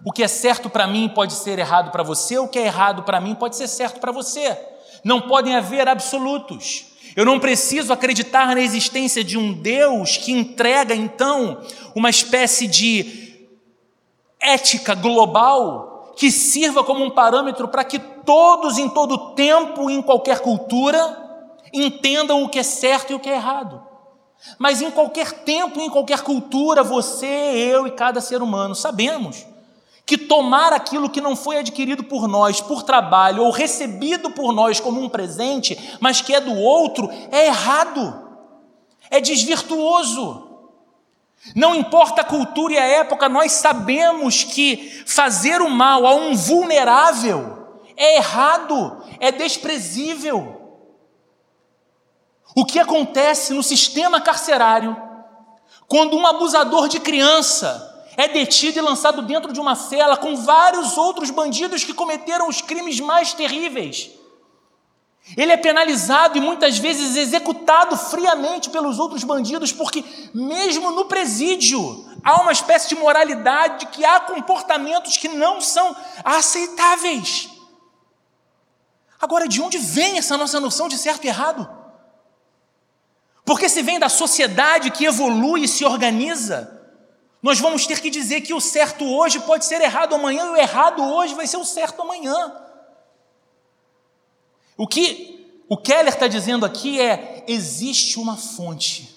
O que é certo para mim pode ser errado para você, o que é errado para mim pode ser certo para você. Não podem haver absolutos. Eu não preciso acreditar na existência de um Deus que entrega, então, uma espécie de ética global que sirva como um parâmetro para que todos, em todo tempo, em qualquer cultura, entendam o que é certo e o que é errado. Mas em qualquer tempo, em qualquer cultura, você, eu e cada ser humano sabemos que tomar aquilo que não foi adquirido por nós por trabalho ou recebido por nós como um presente, mas que é do outro, é errado, é desvirtuoso. Não importa a cultura e a época, nós sabemos que fazer o mal a um vulnerável é errado, é desprezível. O que acontece no sistema carcerário quando um abusador de criança é detido e lançado dentro de uma cela com vários outros bandidos que cometeram os crimes mais terríveis. Ele é penalizado e muitas vezes executado friamente pelos outros bandidos, porque, mesmo no presídio, há uma espécie de moralidade que há comportamentos que não são aceitáveis. Agora, de onde vem essa nossa noção de certo e errado? Porque se vem da sociedade que evolui e se organiza, nós vamos ter que dizer que o certo hoje pode ser errado amanhã e o errado hoje vai ser o certo amanhã. O que o Keller está dizendo aqui é: existe uma fonte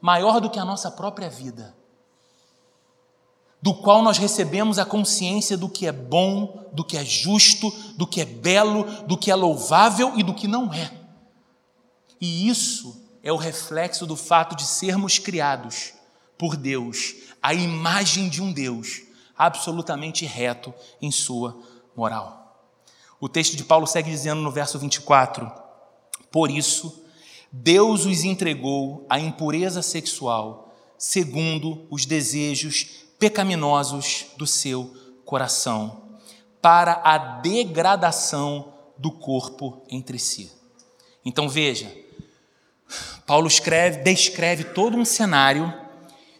maior do que a nossa própria vida, do qual nós recebemos a consciência do que é bom, do que é justo, do que é belo, do que é louvável e do que não é. E isso é o reflexo do fato de sermos criados por Deus a imagem de um Deus absolutamente reto em sua moral. O texto de Paulo segue dizendo no verso 24: Por isso, Deus os entregou à impureza sexual, segundo os desejos pecaminosos do seu coração, para a degradação do corpo entre si. Então veja, Paulo escreve, descreve todo um cenário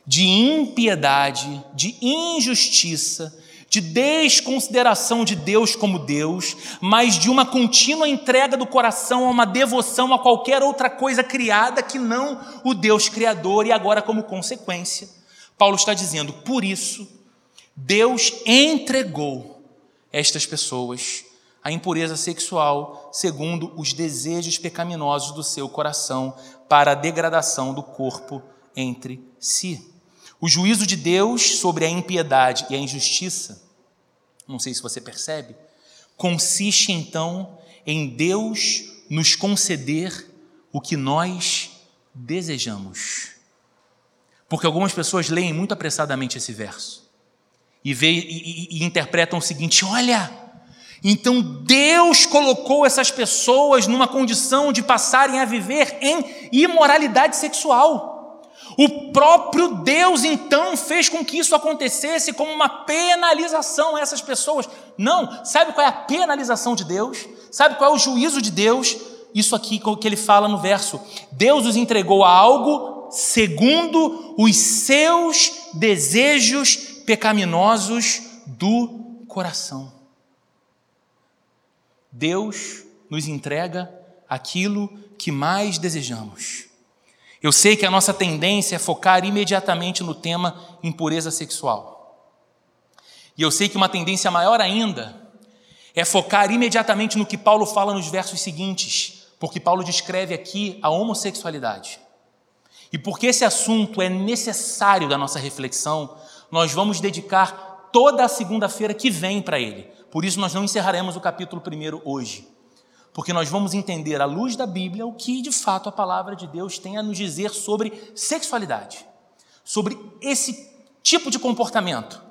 de impiedade, de injustiça, de desconsideração de Deus como Deus, mas de uma contínua entrega do coração a uma devoção a qualquer outra coisa criada que não o Deus Criador, e agora, como consequência, Paulo está dizendo: por isso, Deus entregou estas pessoas à impureza sexual, segundo os desejos pecaminosos do seu coração, para a degradação do corpo entre si. O juízo de Deus sobre a impiedade e a injustiça, não sei se você percebe, consiste então em Deus nos conceder o que nós desejamos. Porque algumas pessoas leem muito apressadamente esse verso e, e, e, e interpretam o seguinte: olha, então Deus colocou essas pessoas numa condição de passarem a viver em imoralidade sexual. O próprio Deus então fez com que isso acontecesse como uma penalização a essas pessoas. Não, sabe qual é a penalização de Deus? Sabe qual é o juízo de Deus? Isso aqui que ele fala no verso: Deus os entregou a algo segundo os seus desejos pecaminosos do coração. Deus nos entrega aquilo que mais desejamos. Eu sei que a nossa tendência é focar imediatamente no tema impureza sexual. E eu sei que uma tendência maior ainda é focar imediatamente no que Paulo fala nos versos seguintes, porque Paulo descreve aqui a homossexualidade. E porque esse assunto é necessário da nossa reflexão, nós vamos dedicar toda a segunda-feira que vem para ele. Por isso, nós não encerraremos o capítulo primeiro hoje porque nós vamos entender à luz da Bíblia o que de fato a palavra de Deus tem a nos dizer sobre sexualidade, sobre esse tipo de comportamento.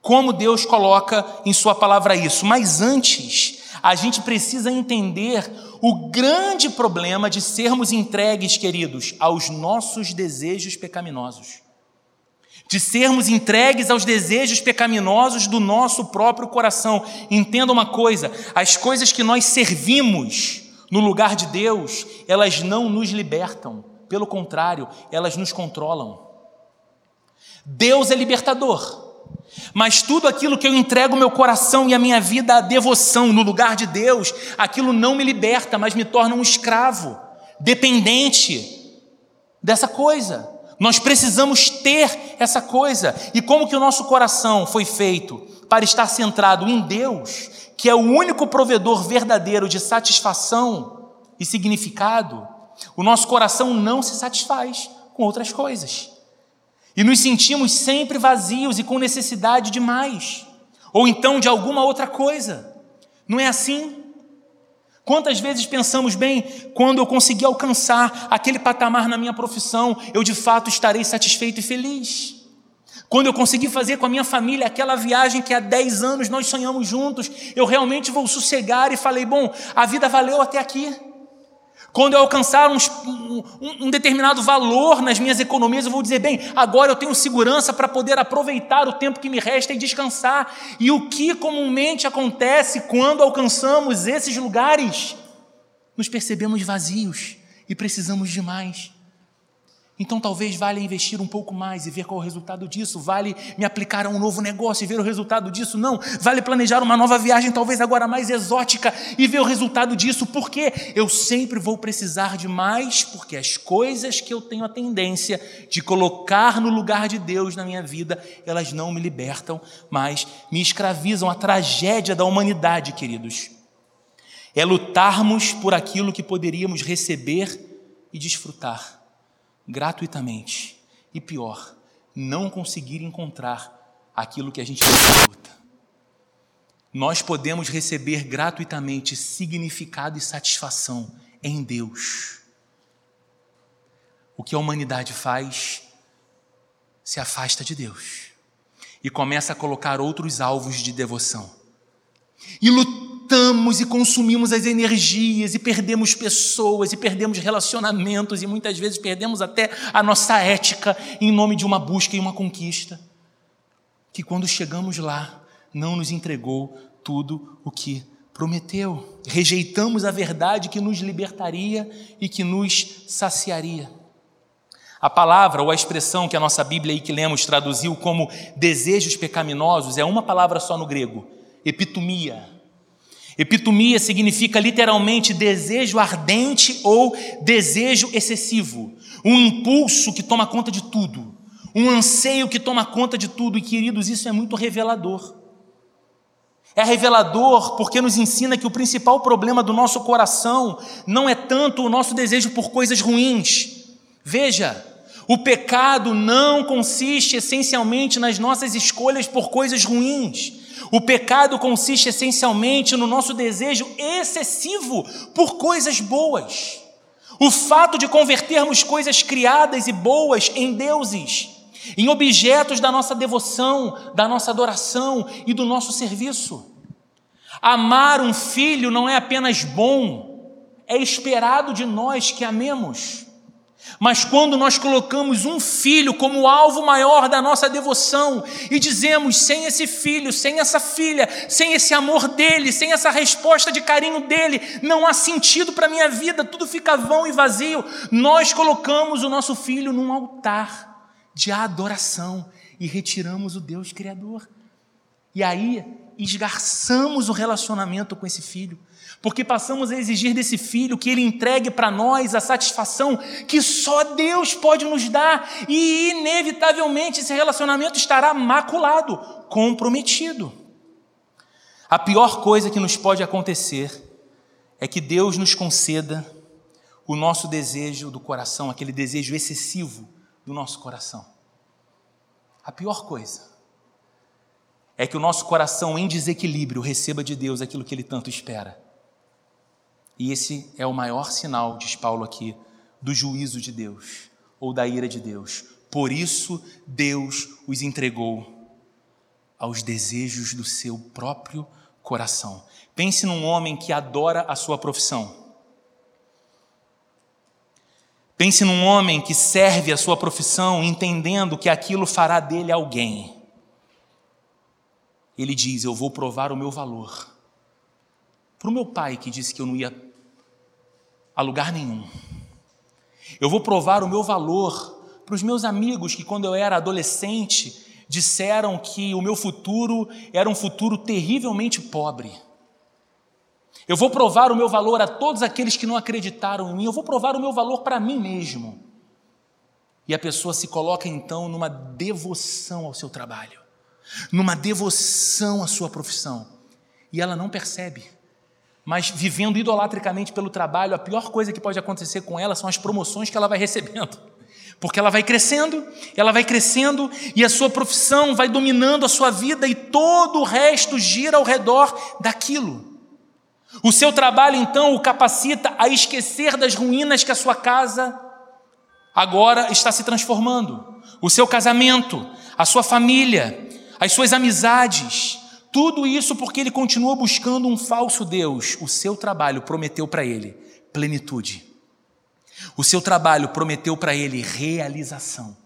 Como Deus coloca em Sua palavra isso. Mas antes, a gente precisa entender o grande problema de sermos entregues, queridos, aos nossos desejos pecaminosos de sermos entregues aos desejos pecaminosos do nosso próprio coração. Entenda uma coisa: as coisas que nós servimos no lugar de Deus, elas não nos libertam, pelo contrário, elas nos controlam. Deus é libertador, mas tudo aquilo que eu entrego meu coração e a minha vida à devoção no lugar de Deus, aquilo não me liberta, mas me torna um escravo, dependente dessa coisa. Nós precisamos ter essa coisa. E como que o nosso coração foi feito para estar centrado em Deus, que é o único provedor verdadeiro de satisfação e significado, o nosso coração não se satisfaz com outras coisas. E nos sentimos sempre vazios e com necessidade de mais, ou então de alguma outra coisa. Não é assim? Quantas vezes pensamos, bem, quando eu conseguir alcançar aquele patamar na minha profissão, eu de fato estarei satisfeito e feliz. Quando eu conseguir fazer com a minha família aquela viagem que há 10 anos nós sonhamos juntos, eu realmente vou sossegar e falei, bom, a vida valeu até aqui. Quando eu alcançar um, um, um, determinado valor nas minhas economias, eu vou dizer, bem, agora eu tenho segurança para poder aproveitar o tempo que me resta e descansar. E o que comumente acontece quando alcançamos esses lugares? Nos percebemos vazios e precisamos de mais. Então talvez valha investir um pouco mais e ver qual é o resultado disso. Vale me aplicar a um novo negócio e ver o resultado disso. Não. Vale planejar uma nova viagem, talvez agora mais exótica, e ver o resultado disso. Porque eu sempre vou precisar de mais, porque as coisas que eu tenho a tendência de colocar no lugar de Deus na minha vida, elas não me libertam, mas me escravizam. A tragédia da humanidade, queridos, é lutarmos por aquilo que poderíamos receber e desfrutar gratuitamente. E pior, não conseguir encontrar aquilo que a gente luta. Nós podemos receber gratuitamente significado e satisfação em Deus. O que a humanidade faz se afasta de Deus e começa a colocar outros alvos de devoção. E lutar gastamos e consumimos as energias e perdemos pessoas e perdemos relacionamentos e muitas vezes perdemos até a nossa ética em nome de uma busca e uma conquista que quando chegamos lá não nos entregou tudo o que prometeu. Rejeitamos a verdade que nos libertaria e que nos saciaria. A palavra ou a expressão que a nossa Bíblia aí que lemos traduziu como desejos pecaminosos é uma palavra só no grego, epitomia. Epitomia significa literalmente desejo ardente ou desejo excessivo, um impulso que toma conta de tudo, um anseio que toma conta de tudo, e queridos, isso é muito revelador. É revelador porque nos ensina que o principal problema do nosso coração não é tanto o nosso desejo por coisas ruins. Veja, o pecado não consiste essencialmente nas nossas escolhas por coisas ruins. O pecado consiste essencialmente no nosso desejo excessivo por coisas boas. O fato de convertermos coisas criadas e boas em deuses, em objetos da nossa devoção, da nossa adoração e do nosso serviço. Amar um filho não é apenas bom, é esperado de nós que amemos. Mas quando nós colocamos um filho como alvo maior da nossa devoção e dizemos: sem esse filho, sem essa filha, sem esse amor dele, sem essa resposta de carinho dele, não há sentido para a minha vida, tudo fica vão e vazio. Nós colocamos o nosso filho num altar de adoração e retiramos o Deus Criador. E aí esgarçamos o relacionamento com esse filho porque passamos a exigir desse filho que ele entregue para nós a satisfação que só Deus pode nos dar, e inevitavelmente esse relacionamento estará maculado, comprometido. A pior coisa que nos pode acontecer é que Deus nos conceda o nosso desejo do coração, aquele desejo excessivo do nosso coração. A pior coisa é que o nosso coração em desequilíbrio receba de Deus aquilo que ele tanto espera. E esse é o maior sinal, diz Paulo aqui, do juízo de Deus ou da ira de Deus. Por isso, Deus os entregou aos desejos do seu próprio coração. Pense num homem que adora a sua profissão. Pense num homem que serve a sua profissão, entendendo que aquilo fará dele alguém. Ele diz: Eu vou provar o meu valor. Para o meu pai, que disse que eu não ia a lugar nenhum. Eu vou provar o meu valor para os meus amigos que, quando eu era adolescente, disseram que o meu futuro era um futuro terrivelmente pobre. Eu vou provar o meu valor a todos aqueles que não acreditaram em mim, eu vou provar o meu valor para mim mesmo. E a pessoa se coloca então numa devoção ao seu trabalho, numa devoção à sua profissão, e ela não percebe mas vivendo idolatricamente pelo trabalho, a pior coisa que pode acontecer com ela são as promoções que ela vai recebendo. Porque ela vai crescendo, ela vai crescendo e a sua profissão vai dominando a sua vida e todo o resto gira ao redor daquilo. O seu trabalho então o capacita a esquecer das ruínas que a sua casa agora está se transformando. O seu casamento, a sua família, as suas amizades, tudo isso porque ele continua buscando um falso Deus. O seu trabalho prometeu para ele plenitude. O seu trabalho prometeu para ele realização.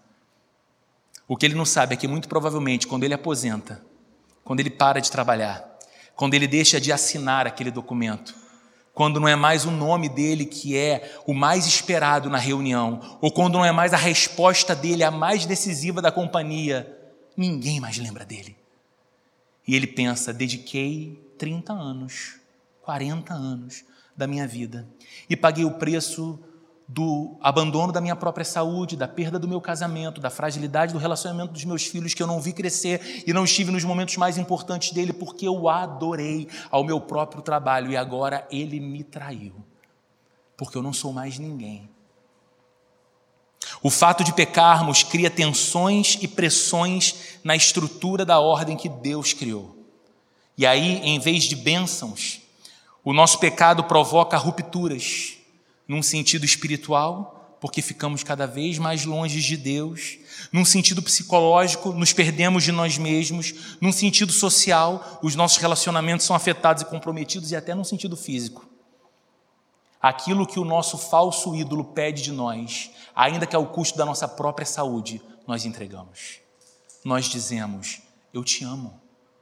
O que ele não sabe é que, muito provavelmente, quando ele aposenta, quando ele para de trabalhar, quando ele deixa de assinar aquele documento, quando não é mais o nome dele que é o mais esperado na reunião, ou quando não é mais a resposta dele a mais decisiva da companhia, ninguém mais lembra dele. E ele pensa: dediquei 30 anos, 40 anos da minha vida e paguei o preço do abandono da minha própria saúde, da perda do meu casamento, da fragilidade do relacionamento dos meus filhos que eu não vi crescer e não estive nos momentos mais importantes dele porque eu adorei ao meu próprio trabalho e agora ele me traiu. Porque eu não sou mais ninguém. O fato de pecarmos cria tensões e pressões na estrutura da ordem que Deus criou. E aí, em vez de bênçãos, o nosso pecado provoca rupturas num sentido espiritual, porque ficamos cada vez mais longe de Deus, num sentido psicológico, nos perdemos de nós mesmos, num sentido social, os nossos relacionamentos são afetados e comprometidos, e até num sentido físico. Aquilo que o nosso falso ídolo pede de nós, ainda que ao custo da nossa própria saúde, nós entregamos. Nós dizemos: Eu te amo,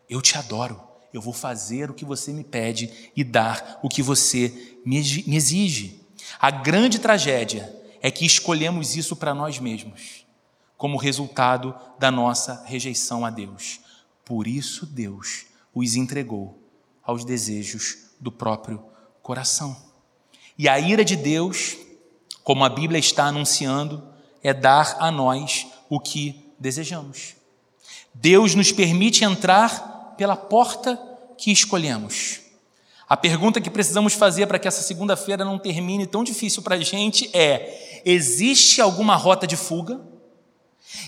eu te adoro, eu vou fazer o que você me pede e dar o que você me exige. A grande tragédia é que escolhemos isso para nós mesmos, como resultado da nossa rejeição a Deus. Por isso, Deus os entregou aos desejos do próprio coração. E a ira de Deus, como a Bíblia está anunciando, é dar a nós o que desejamos. Deus nos permite entrar pela porta que escolhemos. A pergunta que precisamos fazer para que essa segunda-feira não termine tão difícil para a gente é: existe alguma rota de fuga?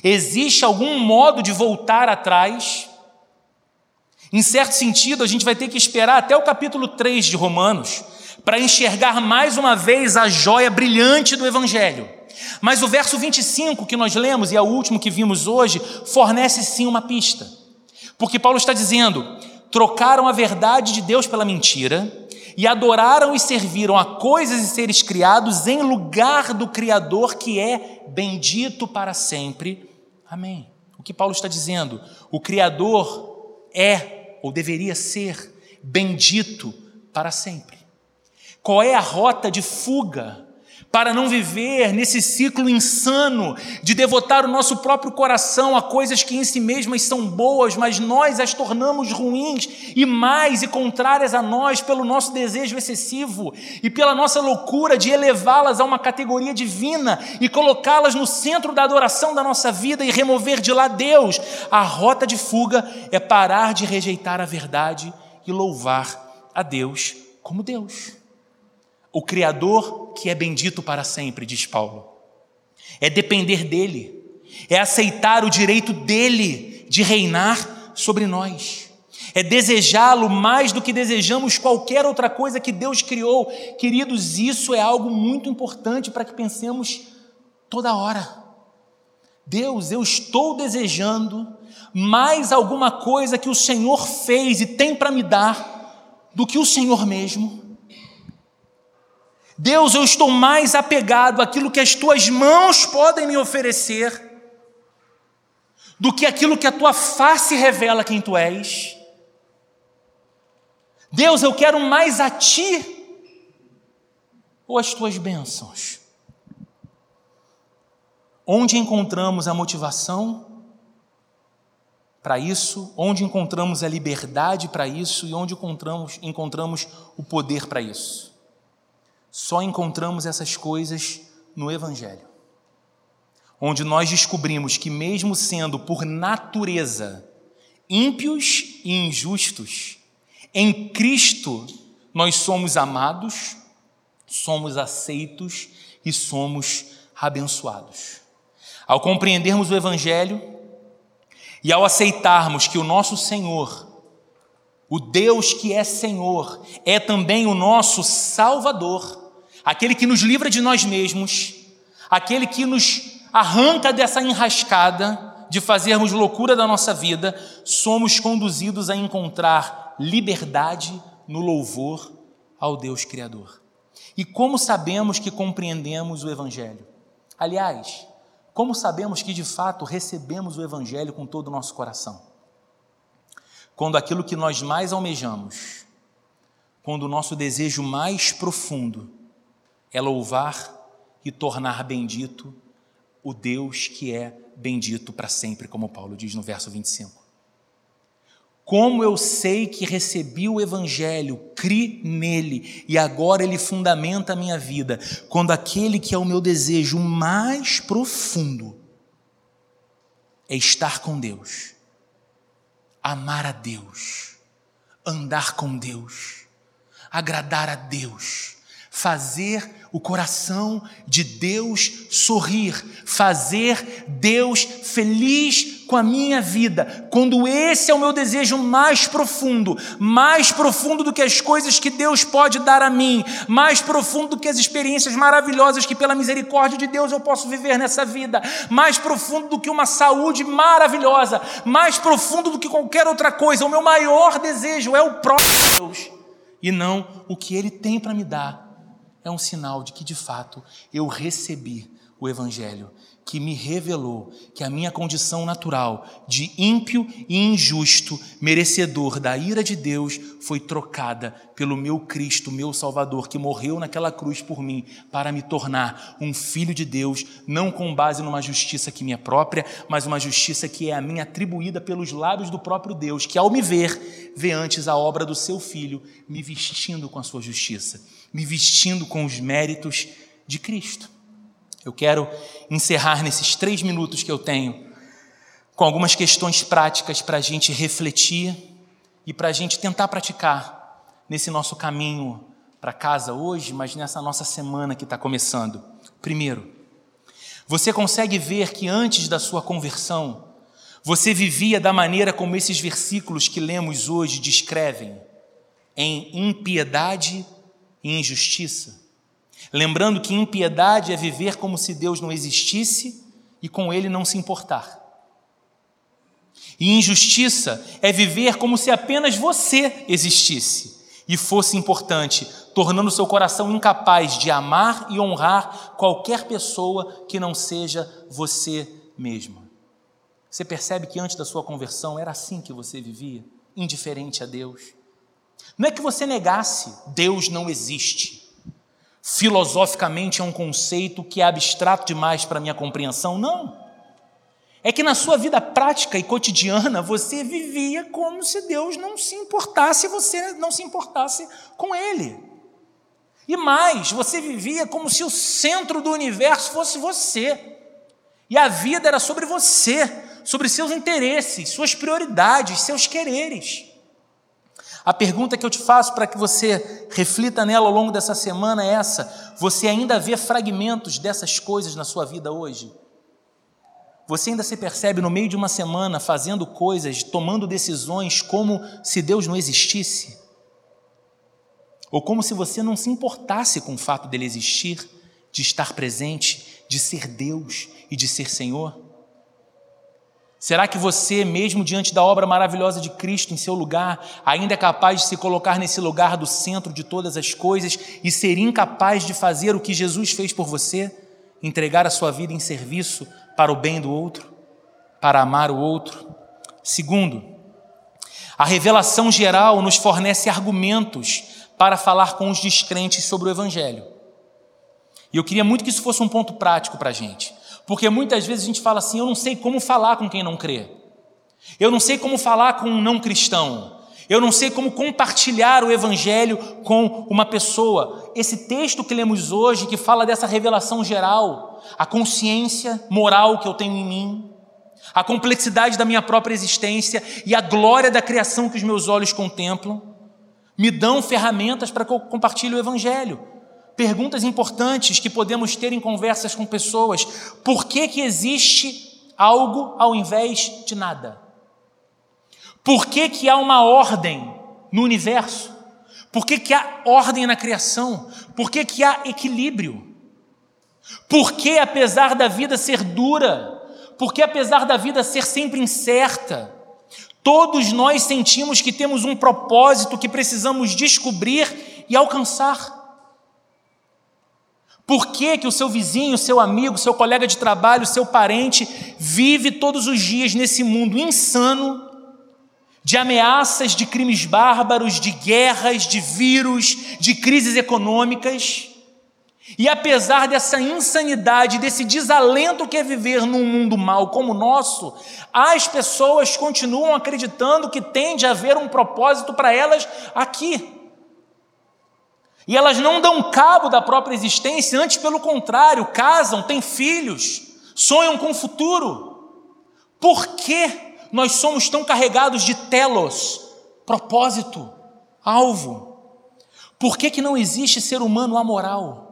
Existe algum modo de voltar atrás? Em certo sentido, a gente vai ter que esperar até o capítulo 3 de Romanos para enxergar mais uma vez a joia brilhante do Evangelho. Mas o verso 25 que nós lemos, e é o último que vimos hoje, fornece sim uma pista. Porque Paulo está dizendo: trocaram a verdade de Deus pela mentira e adoraram e serviram a coisas e seres criados em lugar do Criador que é bendito para sempre. Amém. O que Paulo está dizendo? O Criador é ou deveria ser bendito para sempre. Qual é a rota de fuga para não viver nesse ciclo insano de devotar o nosso próprio coração a coisas que em si mesmas são boas, mas nós as tornamos ruins e mais e contrárias a nós pelo nosso desejo excessivo e pela nossa loucura de elevá-las a uma categoria divina e colocá-las no centro da adoração da nossa vida e remover de lá Deus. A rota de fuga é parar de rejeitar a verdade e louvar a Deus como Deus o Criador que é bendito para sempre, diz Paulo. É depender dele, é aceitar o direito dele de reinar sobre nós, é desejá-lo mais do que desejamos qualquer outra coisa que Deus criou. Queridos, isso é algo muito importante para que pensemos toda hora. Deus, eu estou desejando mais alguma coisa que o Senhor fez e tem para me dar do que o Senhor mesmo. Deus, eu estou mais apegado àquilo que as tuas mãos podem me oferecer do que aquilo que a tua face revela quem tu és. Deus, eu quero mais a ti ou as tuas bênçãos? Onde encontramos a motivação para isso? Onde encontramos a liberdade para isso? E onde encontramos, encontramos o poder para isso? Só encontramos essas coisas no Evangelho, onde nós descobrimos que, mesmo sendo por natureza ímpios e injustos, em Cristo nós somos amados, somos aceitos e somos abençoados. Ao compreendermos o Evangelho e ao aceitarmos que o nosso Senhor o Deus que é Senhor é também o nosso Salvador aquele que nos livra de nós mesmos, aquele que nos arranca dessa enrascada de fazermos loucura da nossa vida, somos conduzidos a encontrar liberdade no louvor ao Deus Criador. E como sabemos que compreendemos o Evangelho? Aliás, como sabemos que de fato recebemos o Evangelho com todo o nosso coração? Quando aquilo que nós mais almejamos, quando o nosso desejo mais profundo é louvar e tornar bendito o Deus que é bendito para sempre, como Paulo diz no verso 25. Como eu sei que recebi o Evangelho, cri nele e agora ele fundamenta a minha vida, quando aquele que é o meu desejo mais profundo é estar com Deus, amar a Deus, andar com Deus, agradar a Deus, fazer o coração de Deus sorrir, fazer Deus feliz com a minha vida. Quando esse é o meu desejo mais profundo, mais profundo do que as coisas que Deus pode dar a mim, mais profundo do que as experiências maravilhosas que pela misericórdia de Deus eu posso viver nessa vida, mais profundo do que uma saúde maravilhosa, mais profundo do que qualquer outra coisa. O meu maior desejo é o próprio Deus e não o que ele tem para me dar é um sinal de que de fato eu recebi o Evangelho, que me revelou que a minha condição natural de ímpio e injusto, merecedor da ira de Deus, foi trocada pelo meu Cristo, meu Salvador, que morreu naquela cruz por mim, para me tornar um filho de Deus, não com base numa justiça que me é própria, mas uma justiça que é a minha atribuída pelos lábios do próprio Deus, que ao me ver, vê antes a obra do seu filho, me vestindo com a sua justiça me vestindo com os méritos de Cristo. Eu quero encerrar nesses três minutos que eu tenho com algumas questões práticas para a gente refletir e para a gente tentar praticar nesse nosso caminho para casa hoje, mas nessa nossa semana que está começando. Primeiro, você consegue ver que antes da sua conversão, você vivia da maneira como esses versículos que lemos hoje descrevem, em impiedade e injustiça. Lembrando que impiedade é viver como se Deus não existisse e com ele não se importar. E injustiça é viver como se apenas você existisse e fosse importante, tornando seu coração incapaz de amar e honrar qualquer pessoa que não seja você mesmo. Você percebe que antes da sua conversão era assim que você vivia, indiferente a Deus? Não é que você negasse, Deus não existe. Filosoficamente é um conceito que é abstrato demais para minha compreensão, não. É que na sua vida prática e cotidiana você vivia como se Deus não se importasse, você não se importasse com Ele. E mais, você vivia como se o centro do universo fosse você. E a vida era sobre você, sobre seus interesses, suas prioridades, seus quereres. A pergunta que eu te faço para que você reflita nela ao longo dessa semana é essa: você ainda vê fragmentos dessas coisas na sua vida hoje? Você ainda se percebe no meio de uma semana fazendo coisas, tomando decisões como se Deus não existisse? Ou como se você não se importasse com o fato dele existir, de estar presente, de ser Deus e de ser Senhor? Será que você, mesmo diante da obra maravilhosa de Cristo em seu lugar, ainda é capaz de se colocar nesse lugar do centro de todas as coisas e ser incapaz de fazer o que Jesus fez por você? Entregar a sua vida em serviço para o bem do outro, para amar o outro? Segundo, a revelação geral nos fornece argumentos para falar com os descrentes sobre o Evangelho. E eu queria muito que isso fosse um ponto prático para a gente. Porque muitas vezes a gente fala assim: eu não sei como falar com quem não crê. Eu não sei como falar com um não cristão. Eu não sei como compartilhar o evangelho com uma pessoa. Esse texto que lemos hoje, que fala dessa revelação geral, a consciência moral que eu tenho em mim, a complexidade da minha própria existência e a glória da criação que os meus olhos contemplam, me dão ferramentas para que eu compartilhe o evangelho perguntas importantes que podemos ter em conversas com pessoas. Por que, que existe algo ao invés de nada? Por que, que há uma ordem no universo? Por que, que há ordem na criação? Por que, que há equilíbrio? Por que, apesar da vida ser dura, por que, apesar da vida ser sempre incerta, todos nós sentimos que temos um propósito que precisamos descobrir e alcançar? Por que, que o seu vizinho, seu amigo, seu colega de trabalho, seu parente vive todos os dias nesse mundo insano de ameaças de crimes bárbaros, de guerras, de vírus, de crises econômicas. E apesar dessa insanidade, desse desalento que é viver num mundo mau como o nosso, as pessoas continuam acreditando que tem de haver um propósito para elas aqui. E elas não dão cabo da própria existência, antes pelo contrário, casam, têm filhos, sonham com o futuro. Por que nós somos tão carregados de telos, propósito, alvo? Por que, que não existe ser humano amoral?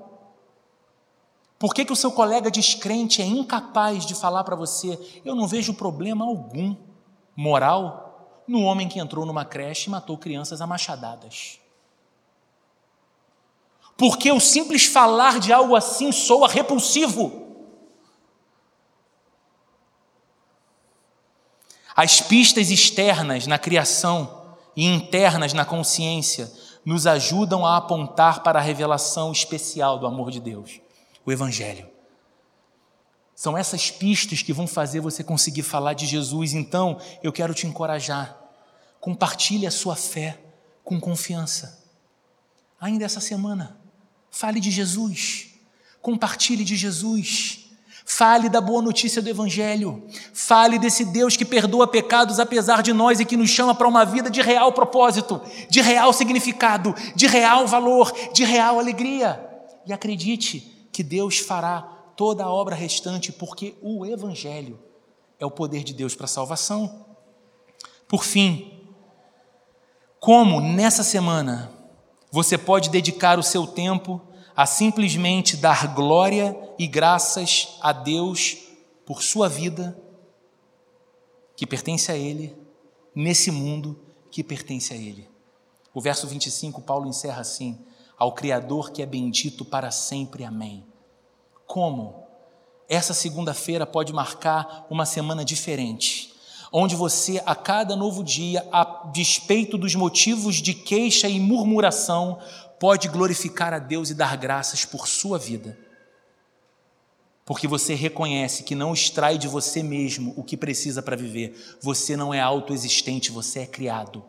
Por que, que o seu colega descrente é incapaz de falar para você: eu não vejo problema algum moral no homem que entrou numa creche e matou crianças a machadadas? Porque o simples falar de algo assim soa repulsivo. As pistas externas na criação e internas na consciência nos ajudam a apontar para a revelação especial do amor de Deus, o Evangelho. São essas pistas que vão fazer você conseguir falar de Jesus. Então, eu quero te encorajar. Compartilhe a sua fé com confiança. Ainda essa semana, fale de Jesus. Compartilhe de Jesus. Fale da boa notícia do Evangelho. Fale desse Deus que perdoa pecados apesar de nós e que nos chama para uma vida de real propósito, de real significado, de real valor, de real alegria. E acredite que Deus fará toda a obra restante, porque o Evangelho é o poder de Deus para a salvação. Por fim, como nessa semana você pode dedicar o seu tempo a simplesmente dar glória e graças a Deus por sua vida, que pertence a Ele, nesse mundo que pertence a Ele. O verso 25, Paulo encerra assim: Ao Criador que é bendito para sempre. Amém. Como? Essa segunda-feira pode marcar uma semana diferente, onde você, a cada novo dia, a despeito dos motivos de queixa e murmuração, pode glorificar a Deus e dar graças por sua vida. Porque você reconhece que não extrai de você mesmo o que precisa para viver. Você não é autoexistente, você é criado.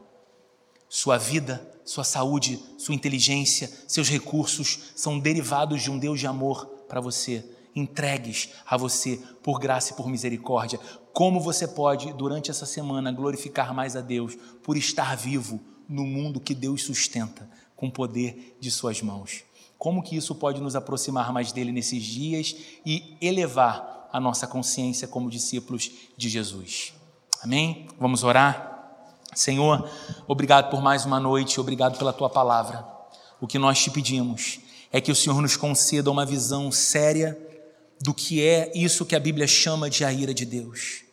Sua vida, sua saúde, sua inteligência, seus recursos são derivados de um Deus de amor para você, entregues a você por graça e por misericórdia. Como você pode, durante essa semana, glorificar mais a Deus por estar vivo no mundo que Deus sustenta? com o poder de Suas mãos. Como que isso pode nos aproximar mais dele nesses dias e elevar a nossa consciência como discípulos de Jesus? Amém? Vamos orar? Senhor, obrigado por mais uma noite, obrigado pela tua palavra. O que nós te pedimos é que o Senhor nos conceda uma visão séria do que é isso que a Bíblia chama de a ira de Deus.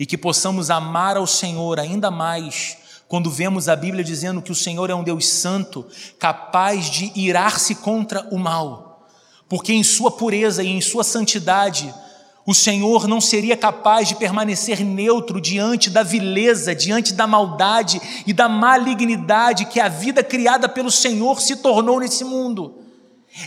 E que possamos amar ao Senhor ainda mais quando vemos a Bíblia dizendo que o Senhor é um Deus santo, capaz de irar-se contra o mal, porque em sua pureza e em sua santidade, o Senhor não seria capaz de permanecer neutro diante da vileza, diante da maldade e da malignidade que a vida criada pelo Senhor se tornou nesse mundo.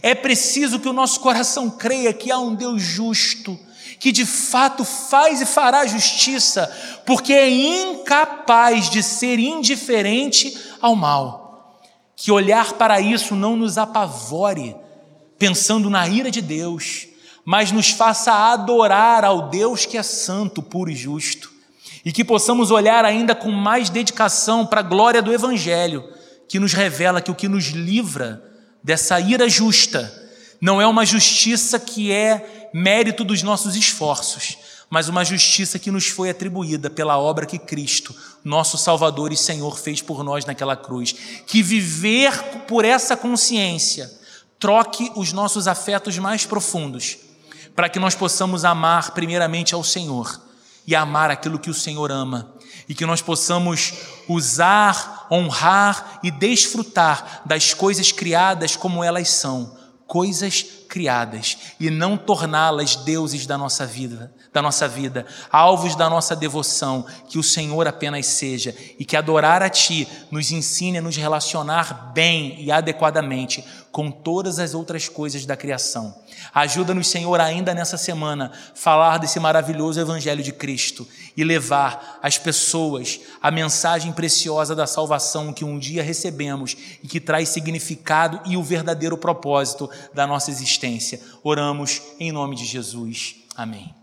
É preciso que o nosso coração creia que há um Deus justo, que de fato faz e fará justiça, porque é incapaz de ser indiferente ao mal. Que olhar para isso não nos apavore, pensando na ira de Deus, mas nos faça adorar ao Deus que é santo, puro e justo. E que possamos olhar ainda com mais dedicação para a glória do Evangelho, que nos revela que o que nos livra dessa ira justa não é uma justiça que é mérito dos nossos esforços, mas uma justiça que nos foi atribuída pela obra que Cristo, nosso Salvador e Senhor, fez por nós naquela cruz. Que viver por essa consciência troque os nossos afetos mais profundos, para que nós possamos amar primeiramente ao Senhor e amar aquilo que o Senhor ama, e que nós possamos usar, honrar e desfrutar das coisas criadas como elas são, coisas criadas e não torná-las deuses da nossa vida, da nossa vida, alvos da nossa devoção, que o Senhor apenas seja e que adorar a ti nos ensine a nos relacionar bem e adequadamente com todas as outras coisas da criação. Ajuda-nos, Senhor, ainda nessa semana, falar desse maravilhoso Evangelho de Cristo e levar às pessoas a mensagem preciosa da salvação que um dia recebemos e que traz significado e o verdadeiro propósito da nossa existência. Oramos em nome de Jesus. Amém.